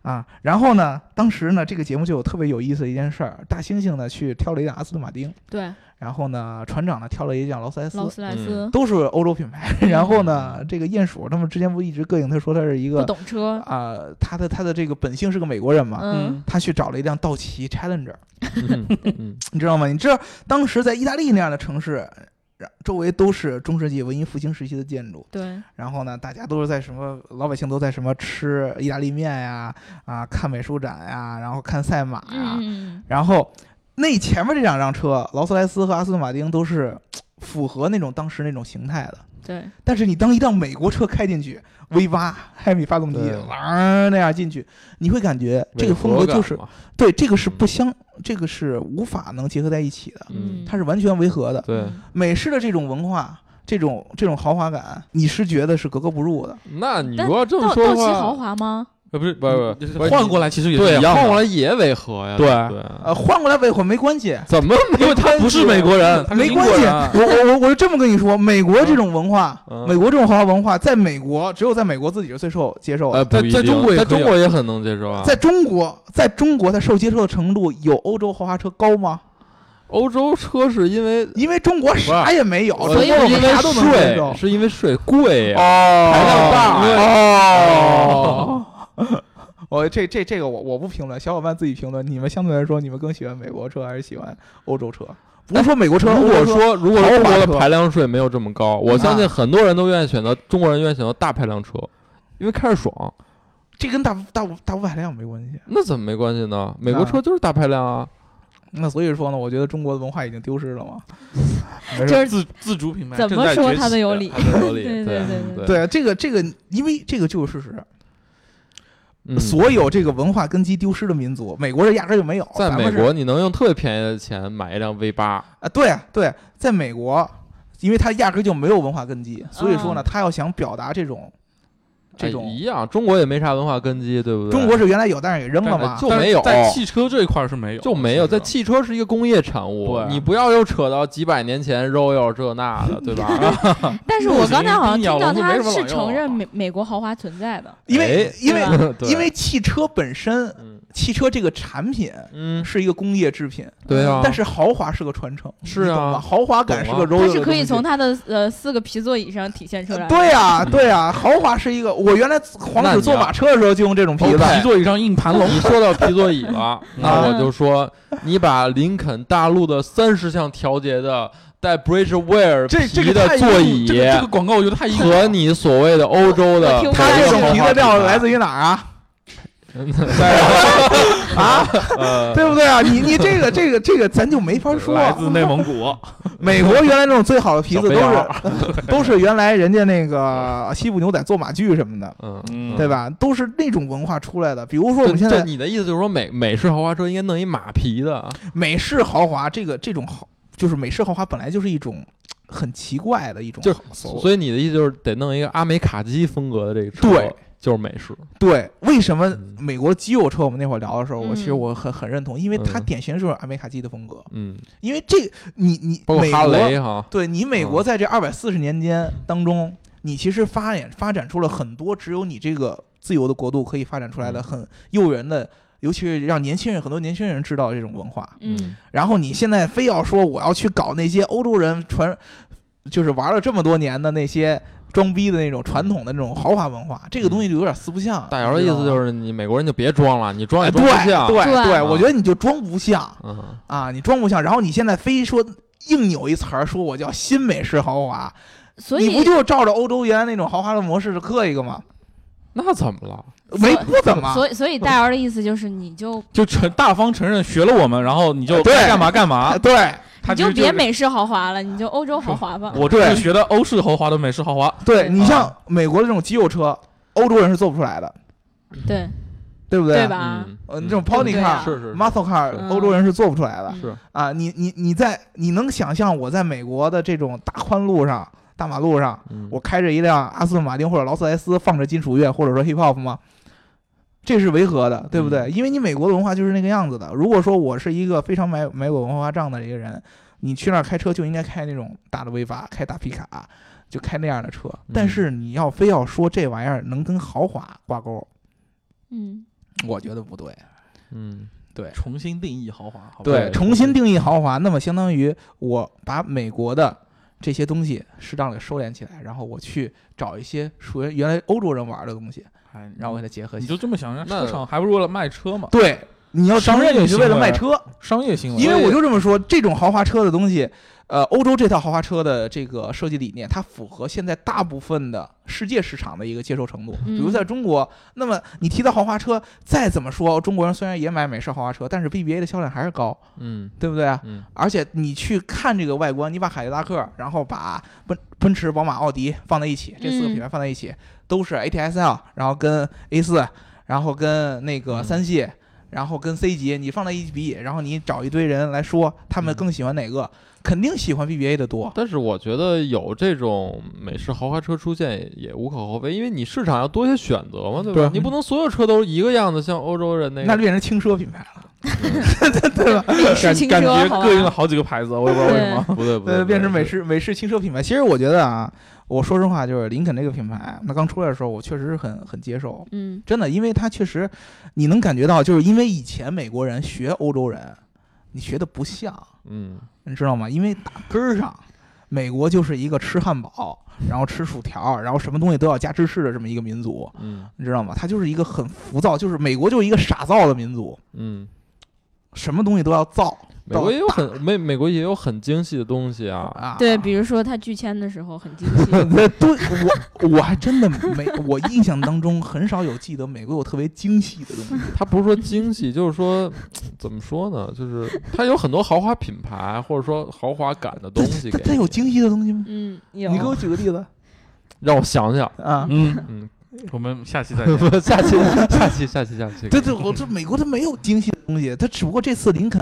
[SPEAKER 3] 啊。然后呢，当时呢，这个节目就有特别有意思的一件事儿，大猩猩呢去挑了一辆阿斯顿马丁，
[SPEAKER 2] 对，
[SPEAKER 3] 然后呢，船长呢挑了一辆劳斯莱斯，
[SPEAKER 2] 劳斯莱斯
[SPEAKER 3] 都是欧洲品牌。然后呢，这个鼹鼠他们之前不一直膈应他说他是一
[SPEAKER 2] 不
[SPEAKER 3] 个
[SPEAKER 2] 懂车，
[SPEAKER 3] 啊、他的他的这个本性是个美国人嘛，
[SPEAKER 2] 嗯，
[SPEAKER 3] 他去找了一辆道奇 Challenger，[laughs] 你知道吗？你知道当时在意大利那样的城市，然周围都是中世纪文艺复兴时期的建筑，
[SPEAKER 2] 对，
[SPEAKER 3] 然后呢，大家都是在什么老百姓都在什么吃意大利面呀，啊，看美术展呀，然后看赛马呀，然后那前面这两辆车，劳斯莱斯和阿斯顿马丁都是符合那种当时那种形态的。
[SPEAKER 2] 嗯，对，
[SPEAKER 3] 但是你当一辆美国车开进去，V 八 [laughs] 海米发动机，啊那样进去，你会感觉这个风格就是对这个是不相，这个是无法能结合在一起的，
[SPEAKER 5] 嗯
[SPEAKER 3] 它是完全违和的。
[SPEAKER 5] 对，
[SPEAKER 2] 嗯
[SPEAKER 3] 美式的这种文化，这种这种豪华感，你是觉得是格格不入的。
[SPEAKER 5] 那你
[SPEAKER 2] 但
[SPEAKER 5] 如果这么
[SPEAKER 2] 道
[SPEAKER 5] 说的话，
[SPEAKER 2] 道奇豪华吗？
[SPEAKER 5] 呃不是不是不
[SPEAKER 4] 是换过来其实也是
[SPEAKER 5] 对
[SPEAKER 4] 一样的，
[SPEAKER 5] 换过来也违和呀，
[SPEAKER 4] 对。
[SPEAKER 5] 对，
[SPEAKER 3] 呃，换过来违和没关系，
[SPEAKER 5] 怎么
[SPEAKER 4] 因为他不是美国人，
[SPEAKER 3] 没关系。我我我我就这么跟你说，美国这种文化，
[SPEAKER 5] 嗯。
[SPEAKER 3] 美国这种豪华文化，在美国只有在美国自己是最受接受的。
[SPEAKER 4] 在在中国
[SPEAKER 5] 在中国也很能接受啊，
[SPEAKER 3] 在中国，在中国它受接受的程度有欧洲豪华车高吗？
[SPEAKER 5] 欧洲车是因为
[SPEAKER 3] 因为中国啥也没有，
[SPEAKER 2] 所以
[SPEAKER 3] 中国
[SPEAKER 2] 我觉得
[SPEAKER 3] 啥都能接受。
[SPEAKER 5] 税。是因为税贵呀，
[SPEAKER 3] 哦。
[SPEAKER 5] 排量大。
[SPEAKER 3] 哦。[laughs] 我这这这个我我不评论，小伙伴自己评论。你们相对来说，你们更喜欢美国车还是喜欢欧洲车？不是说美国车，[laughs]
[SPEAKER 5] 如果说如果说中国的排量税没有这么高，我相信很多人都愿意选择中国人愿意选择大排量车，因为开着爽。
[SPEAKER 3] 这跟大大大五百辆没关系。
[SPEAKER 5] 那怎么没关系呢？美国车就是大排量啊。
[SPEAKER 3] 那所以说呢，我觉得中国的文化已经丢失了嘛。[laughs] 没事
[SPEAKER 2] 就是
[SPEAKER 4] 自自主品牌
[SPEAKER 2] 怎么说他都有理，对
[SPEAKER 5] 对
[SPEAKER 2] 对对
[SPEAKER 3] 对这个这个，因为这个就是事实。
[SPEAKER 5] 嗯
[SPEAKER 3] 所有这个文化根基丢失的民族，美国人压根儿就没有。
[SPEAKER 5] 在美国你能用特别便宜的钱买一辆 V 八，
[SPEAKER 3] 啊，对啊对，在美国，因为他压根儿就没有文化根基，所以说呢，
[SPEAKER 2] 嗯
[SPEAKER 3] 他要想表达这种这
[SPEAKER 5] 哎
[SPEAKER 3] 种，
[SPEAKER 5] 一样，中国也没啥文化根基，对不对？
[SPEAKER 3] 中国是原来有，但是给扔了嘛。
[SPEAKER 5] 就没有
[SPEAKER 4] 在汽车这一块儿是没有，
[SPEAKER 5] 就没有，在汽车是一个工业产物，
[SPEAKER 4] 对
[SPEAKER 5] 你不要又扯到几百年前 Royal 这那的，对吧？[laughs] [laughs]
[SPEAKER 2] 但是我刚才好像听到他是承认美美国豪华存在的，
[SPEAKER 3] 因为
[SPEAKER 5] 哎
[SPEAKER 3] 因为因为汽车本身，
[SPEAKER 5] 嗯
[SPEAKER 3] 汽车这个产品
[SPEAKER 5] 嗯，
[SPEAKER 3] 是一个工业制品，
[SPEAKER 5] 对啊，
[SPEAKER 3] 但是豪华是个传承，
[SPEAKER 5] 是啊。
[SPEAKER 3] 豪华感是个
[SPEAKER 2] 它是可以从
[SPEAKER 3] 它
[SPEAKER 2] 它的呃四个皮座椅上体现出来。的。
[SPEAKER 3] 对啊对啊，豪华是一个，我原来皇室坐马车的时候就用这种皮子，
[SPEAKER 4] 皮座椅上硬盘龙，
[SPEAKER 5] 你说到皮座椅了，[laughs] 那
[SPEAKER 2] 啊。
[SPEAKER 5] 我就说，你把林肯大陆的三十项调节的带 Bridge Wear
[SPEAKER 3] 这这
[SPEAKER 5] 皮的
[SPEAKER 3] 个
[SPEAKER 5] 座椅
[SPEAKER 4] 这个这个广告我觉得太硬
[SPEAKER 5] 和。你所谓的欧洲的
[SPEAKER 3] 它这种皮的料来自于哪儿啊？[laughs]
[SPEAKER 5] 啊，
[SPEAKER 3] 对不对啊？你你这个这个这个咱就没法说。
[SPEAKER 4] 来自内蒙古，[laughs]
[SPEAKER 3] 美国原来那种最好的皮子都
[SPEAKER 5] 小
[SPEAKER 3] 是 [laughs] 都是原来人家那个西部牛仔做马具什么的，
[SPEAKER 5] 嗯，
[SPEAKER 4] 嗯
[SPEAKER 3] 对吧？都是那种文化出来的。比如说我们现在
[SPEAKER 5] 你的意思就是说美美式豪华车应该弄一马皮的啊？
[SPEAKER 3] 美式豪华，这个这种豪就是美式豪华本来就是一种很奇怪的一种
[SPEAKER 5] 就
[SPEAKER 3] 所
[SPEAKER 5] 以你的意思就是得弄一个阿美卡基风格的这个车，
[SPEAKER 3] 对，
[SPEAKER 5] 就是美式。
[SPEAKER 3] 对，为什么
[SPEAKER 5] 嗯
[SPEAKER 3] 美国肌肉车我们那会儿聊的时候，我其实
[SPEAKER 2] 嗯
[SPEAKER 3] 我很很认同，因为它
[SPEAKER 5] 嗯
[SPEAKER 3] 典型就是阿美卡基的风格。
[SPEAKER 5] 嗯，
[SPEAKER 3] 因为这你你
[SPEAKER 5] 包括哈
[SPEAKER 3] 美国
[SPEAKER 5] 雷哈，
[SPEAKER 3] 对你美国
[SPEAKER 5] 嗯
[SPEAKER 3] 在这二百四十年间当中，你其实发展发展出了很多只有你这个自由的国度可以发展出来的
[SPEAKER 5] 嗯
[SPEAKER 3] 很诱人的，尤其是让年轻人很多年轻人知道这种文化。
[SPEAKER 2] 嗯，
[SPEAKER 3] 然后你现在非要说我要去搞那些欧洲人传，就是玩了这么多年的那些装逼的那种传统的那种豪华文化，这个东西就有点四不像。
[SPEAKER 5] 大姚的意思就是是你美国人就别装了，你装
[SPEAKER 3] 哎，
[SPEAKER 5] 也装不像。
[SPEAKER 3] 对
[SPEAKER 2] 对
[SPEAKER 3] 对，
[SPEAKER 5] 啊
[SPEAKER 3] 我觉得你就装不像
[SPEAKER 5] 嗯，
[SPEAKER 3] 啊，你装不像。然后你现在非说硬扭一词儿，说我叫新美式豪华，
[SPEAKER 2] 所以
[SPEAKER 3] 你不就照着欧洲原来那种豪华的模式刻一个吗？
[SPEAKER 5] 那怎么了？
[SPEAKER 3] 没不怎么，
[SPEAKER 2] 所以所以大姚的意思就是你就 [laughs]
[SPEAKER 4] 就承大方承认学了我们，然后你就
[SPEAKER 3] 对
[SPEAKER 4] 该干嘛干嘛
[SPEAKER 3] 啊。[laughs] 对
[SPEAKER 2] 你就别美式豪华了，你就欧洲豪华吧。
[SPEAKER 4] 我这是学的欧式豪华的美式豪华，
[SPEAKER 3] 对，你
[SPEAKER 4] 啊
[SPEAKER 3] 像美国的这种肌肉车，欧洲人是做不出来的，
[SPEAKER 2] 对
[SPEAKER 3] 对不
[SPEAKER 2] 对？对吧？
[SPEAKER 5] 嗯
[SPEAKER 3] 呃，这种
[SPEAKER 5] 嗯
[SPEAKER 3] pony car、
[SPEAKER 5] 是是
[SPEAKER 3] muscle car，
[SPEAKER 2] 嗯
[SPEAKER 3] 欧洲人是做不出来的
[SPEAKER 2] 嗯
[SPEAKER 5] 是
[SPEAKER 3] 啊！你你你在你能想象我在美国的这种大宽路上、大马路上，
[SPEAKER 5] 嗯
[SPEAKER 3] 我开着一辆阿斯顿马丁或者劳斯莱斯，放着金属乐或者说 hip hop 吗？这是违和的，对不对？
[SPEAKER 5] 嗯
[SPEAKER 3] 因为你美国的文化就是那个样子的。如果说我是一个非常买买过文化账的一个人，你去那儿开车就应该开那种大的威法，开大皮卡，就开那样的车。但
[SPEAKER 5] 嗯
[SPEAKER 3] 是你要非要说这玩意儿能跟豪华挂钩，
[SPEAKER 2] 嗯，
[SPEAKER 3] 我觉得不对。
[SPEAKER 5] 嗯
[SPEAKER 3] 对
[SPEAKER 4] 重新定义豪华，
[SPEAKER 3] 对重新定义豪华，那么相当于我把美国的这些东西适当的收敛起来，然后我去找一些属于原来欧洲人玩的东西，
[SPEAKER 4] 哎，
[SPEAKER 3] 然后给它结合
[SPEAKER 4] 你
[SPEAKER 3] 起来。
[SPEAKER 4] 就这么想，
[SPEAKER 5] 那
[SPEAKER 4] 车厂还不是为了卖车嘛，
[SPEAKER 3] 对，你要商业你是为了卖车，
[SPEAKER 4] 商业行为。
[SPEAKER 3] 因为我就这么说，这种豪华车的东西，呃，欧洲这套豪华车的这个设计理念，它符合现在大部分的世界市场的一个接受程度。比如
[SPEAKER 2] 嗯
[SPEAKER 3] 在中国，那么你提到豪华车，再怎么说，中国人虽然也买美式豪华车，但是 BBA 的销量还是高，
[SPEAKER 5] 嗯
[SPEAKER 3] 对不对啊？
[SPEAKER 5] 嗯
[SPEAKER 3] 而且你去看这个外观，你把凯迪拉克，然后把奔奔驰、宝马、奥迪放在一起，这四个
[SPEAKER 2] 嗯
[SPEAKER 3] 品牌放在一起，都是 ATS-L，然后跟 A 四然后跟那个
[SPEAKER 5] 嗯
[SPEAKER 3] 三系，然后跟 C 级，你放在一起比，然后你找一堆人来说，他们
[SPEAKER 5] 嗯
[SPEAKER 3] 更喜欢哪个？肯定喜欢 BBA 的多。
[SPEAKER 5] 但是我觉得有这种美式豪华车出现也也无可厚非，因为你市场要多一些选择嘛，对吧？
[SPEAKER 3] 对
[SPEAKER 5] 你不能所有车都是一个样子，像欧洲人那个。
[SPEAKER 3] 那就变成轻奢品牌了，[laughs] 对吧？
[SPEAKER 2] 美式轻
[SPEAKER 4] 感觉？各用了好几个牌子，我也不知道为什么。
[SPEAKER 5] 不对不对，
[SPEAKER 3] 呃，
[SPEAKER 5] 不对
[SPEAKER 3] 变成美式美式轻奢品牌。其实我觉得啊，我说实话，就是林肯这个品牌，那刚出来的时候，我确实是很很接受。
[SPEAKER 2] 嗯
[SPEAKER 3] 真的，因为它确实，你能感觉到，就是因为以前美国人学欧洲人，你学的不像，
[SPEAKER 5] 嗯
[SPEAKER 3] 你知道吗？因为打根儿上，美国就是一个吃汉堡，然后吃薯条，然后什么东西都要加芝士的这么一个民族，
[SPEAKER 5] 嗯
[SPEAKER 3] 你知道吗？它就是一个很浮躁，就是美国就是一个傻造的民族，
[SPEAKER 5] 嗯，
[SPEAKER 3] 什么东西都要造。
[SPEAKER 5] 美国也有很美美国也有很精细的东西啊。
[SPEAKER 3] 啊，
[SPEAKER 2] 对，比如说他拒签的时候很精细，[laughs]
[SPEAKER 3] 对对，我 [laughs] 我还真的没，我印象当中很少有记得美国有特别精细的东西。[laughs]
[SPEAKER 5] 他不是说精细，就是说怎么说呢？就是他有很多豪华品牌，或者说豪华感的东西给你。
[SPEAKER 3] 它它有精细的东西吗？
[SPEAKER 2] 嗯，有
[SPEAKER 3] 你给我举个例子
[SPEAKER 5] 让我想想，
[SPEAKER 3] 啊！
[SPEAKER 4] 嗯，
[SPEAKER 5] 嗯，
[SPEAKER 4] 我们下期再见。
[SPEAKER 5] 不，下期下期下期下期。
[SPEAKER 3] 对对，我这美国它没有精细的东西，它只不过这次林肯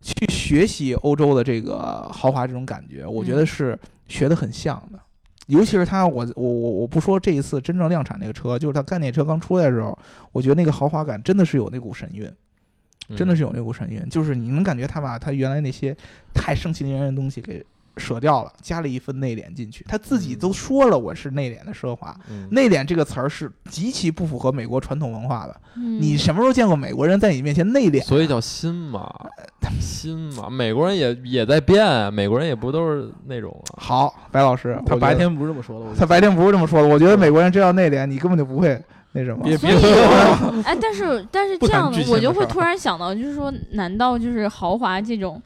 [SPEAKER 3] 去学习欧洲的这个豪华这种感觉，我觉得是学的很像的。尤其是它，我我我我不说这一次真正量产那个车，就是它概念车刚出来的时候，我觉得那个豪华感真的是有那股神韵，
[SPEAKER 5] 嗯
[SPEAKER 3] 真的是有那股神韵，就是你能感觉它把它原来那些太盛气凌人的东西给舍掉了，加了一份内敛进去。他自己都说了，我是内敛的奢华。
[SPEAKER 5] 嗯
[SPEAKER 3] 内敛这个词儿是极其不符合美国传统文化的。
[SPEAKER 2] 嗯
[SPEAKER 3] 你什么时候见过美国人在你面前内敛？
[SPEAKER 5] 所以叫新嘛，新嘛。美国人也也在变，美国人也不都是那种啊。
[SPEAKER 3] 好，白老师，
[SPEAKER 4] 他白天不是这么说的，
[SPEAKER 3] 他白天不是这么说的。我觉得美国人真要内敛，你根本就不会那什么。
[SPEAKER 4] 别别
[SPEAKER 2] 我，哎，但是但是这样我就会突然想到，就是说，难道就是豪华这种，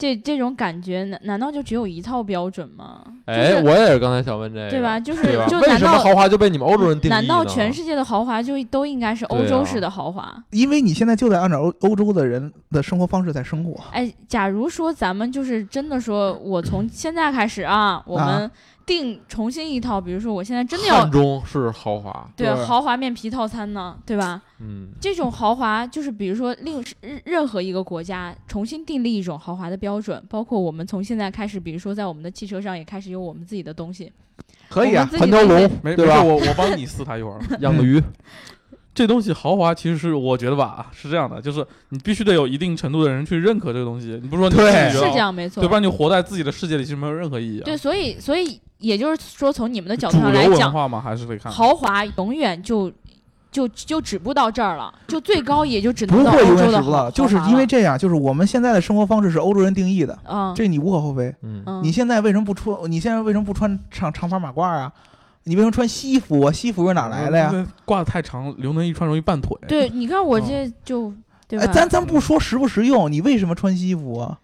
[SPEAKER 2] 这这种感觉，难难道就只有一套标准吗？
[SPEAKER 5] 哎，
[SPEAKER 2] 就是
[SPEAKER 5] 我也是刚才想问这个，
[SPEAKER 2] 对吧？就是？就难
[SPEAKER 5] 为什么
[SPEAKER 2] 道
[SPEAKER 5] 豪华就被你们欧洲人定义？
[SPEAKER 2] 难道全世界的豪华就都应该是欧洲式的豪华？
[SPEAKER 3] 因为你现在就在按照欧欧洲的人的生活方式在生活。
[SPEAKER 2] 哎，假如说咱们就是真的说，我从现在开始啊，我们定重新一套，比如说我现在真的要
[SPEAKER 5] 汉中是豪华？
[SPEAKER 2] 对豪华面皮套餐呢，对吧？
[SPEAKER 5] 嗯，
[SPEAKER 2] 这种豪华就是比如说另任任何一个国家重新订立一种豪华的标准，包括我们从现在开始，比如说在我们的汽车上也开始有我们自己的东西。
[SPEAKER 3] 可以啊
[SPEAKER 2] 我们，自
[SPEAKER 5] 环条龙对吧
[SPEAKER 4] 我我帮你撕它一会儿。[laughs]
[SPEAKER 5] 养个鱼，
[SPEAKER 4] 这东西豪华，其实是我觉得吧，是这样的，就是你必须得有一定程度的人去认可这个东西，你不是说
[SPEAKER 3] 对
[SPEAKER 2] 是这样，没错。
[SPEAKER 4] 对，不然你活在自己的世界里，其实没有任何意义、啊。
[SPEAKER 2] 对，所以所以也就是说，从你们的角度上来讲，
[SPEAKER 4] 还是得看。
[SPEAKER 2] 豪华永远就就就止步到这儿了，就最高也就只能到欧洲的豪
[SPEAKER 3] 远止不到，就是因为这样，就是我们现在的生活方式是欧洲人定义的，
[SPEAKER 2] 嗯
[SPEAKER 3] 这你无可厚非。
[SPEAKER 5] 嗯，
[SPEAKER 2] 嗯
[SPEAKER 3] 你现在为什么不穿？你现在为什么不穿长长袍马褂啊？你为什么穿西服啊？西服是哪来的呀？
[SPEAKER 4] 那挂的太长，刘能一穿容易绊腿。
[SPEAKER 2] 对，你看我
[SPEAKER 4] 嗯
[SPEAKER 2] 这就对吧？
[SPEAKER 3] 哎，咱咱不说实不实用，你为什么穿西服啊？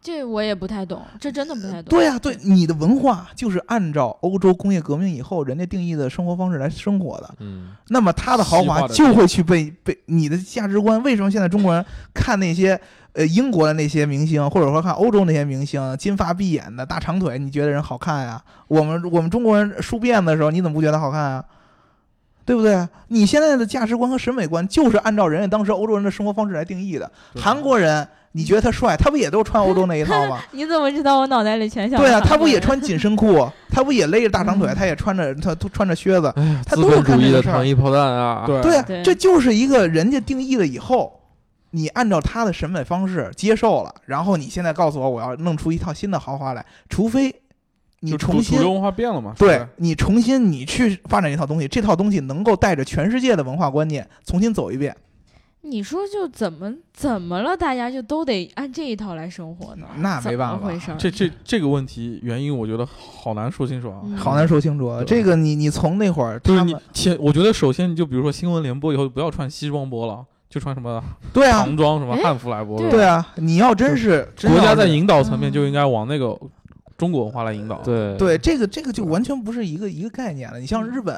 [SPEAKER 2] 这我也不太懂，这真的不太懂。
[SPEAKER 3] 对呀、对，你的文化就是按照欧洲工业革命以后人家定义的生活方式来生活的，
[SPEAKER 5] 嗯，
[SPEAKER 3] 那么他的豪华就会去被被你的价值观。为什么现在中国人看那些呃英国的那些明星，或者说看欧洲那些明星，金发碧眼的大长腿，你觉得人好看呀？我们我们中国人梳辫子的时候，你怎么不觉得好看啊？对不对？你现在的价值观和审美观就是按照人家当时欧洲人的生活方式来定义的。韩国人，你觉得他帅，他不也都穿欧洲那一套吗？[laughs]
[SPEAKER 2] 你怎么知道我脑袋里全想？
[SPEAKER 3] 对啊，他不也？穿紧身裤，他不也勒着大长腿，他也穿着他都穿着靴子。他都是
[SPEAKER 5] 资本主义
[SPEAKER 3] 干这个事儿
[SPEAKER 5] 的糖衣炮弹啊！
[SPEAKER 4] 对
[SPEAKER 3] 对啊，这就是一个人家定义了以后，你按照他的审美方式接受了，然后你现在告诉我我要弄出一套新的豪华来，除非你重新
[SPEAKER 4] 文化变了嘛？
[SPEAKER 3] 对你重新你去发展一套东西，这套东西能够带着全世界的文化观念重新走一遍，
[SPEAKER 2] 你说就怎么怎么了？大家就都得按这一套来生活呢？
[SPEAKER 3] 那没办法？
[SPEAKER 4] 这这这个问题原因，我觉得好难说清楚啊。
[SPEAKER 2] 嗯
[SPEAKER 3] 好难说清楚啊。这个你你从那会儿
[SPEAKER 4] 就是你
[SPEAKER 3] 他们
[SPEAKER 4] 前，我觉得首先你就比如说新闻联播以后不要穿西装播了，就穿什么 [laughs]
[SPEAKER 3] 对啊
[SPEAKER 4] 唐装什么
[SPEAKER 2] 哎
[SPEAKER 4] 汉服来播。
[SPEAKER 2] 对
[SPEAKER 3] 对啊，你要真是
[SPEAKER 4] 国家在引导层面
[SPEAKER 2] 嗯
[SPEAKER 4] 就应该往那个中国文化来引导。
[SPEAKER 5] 对
[SPEAKER 3] 对这个这个就完全不是一个一个概念了。你像日本，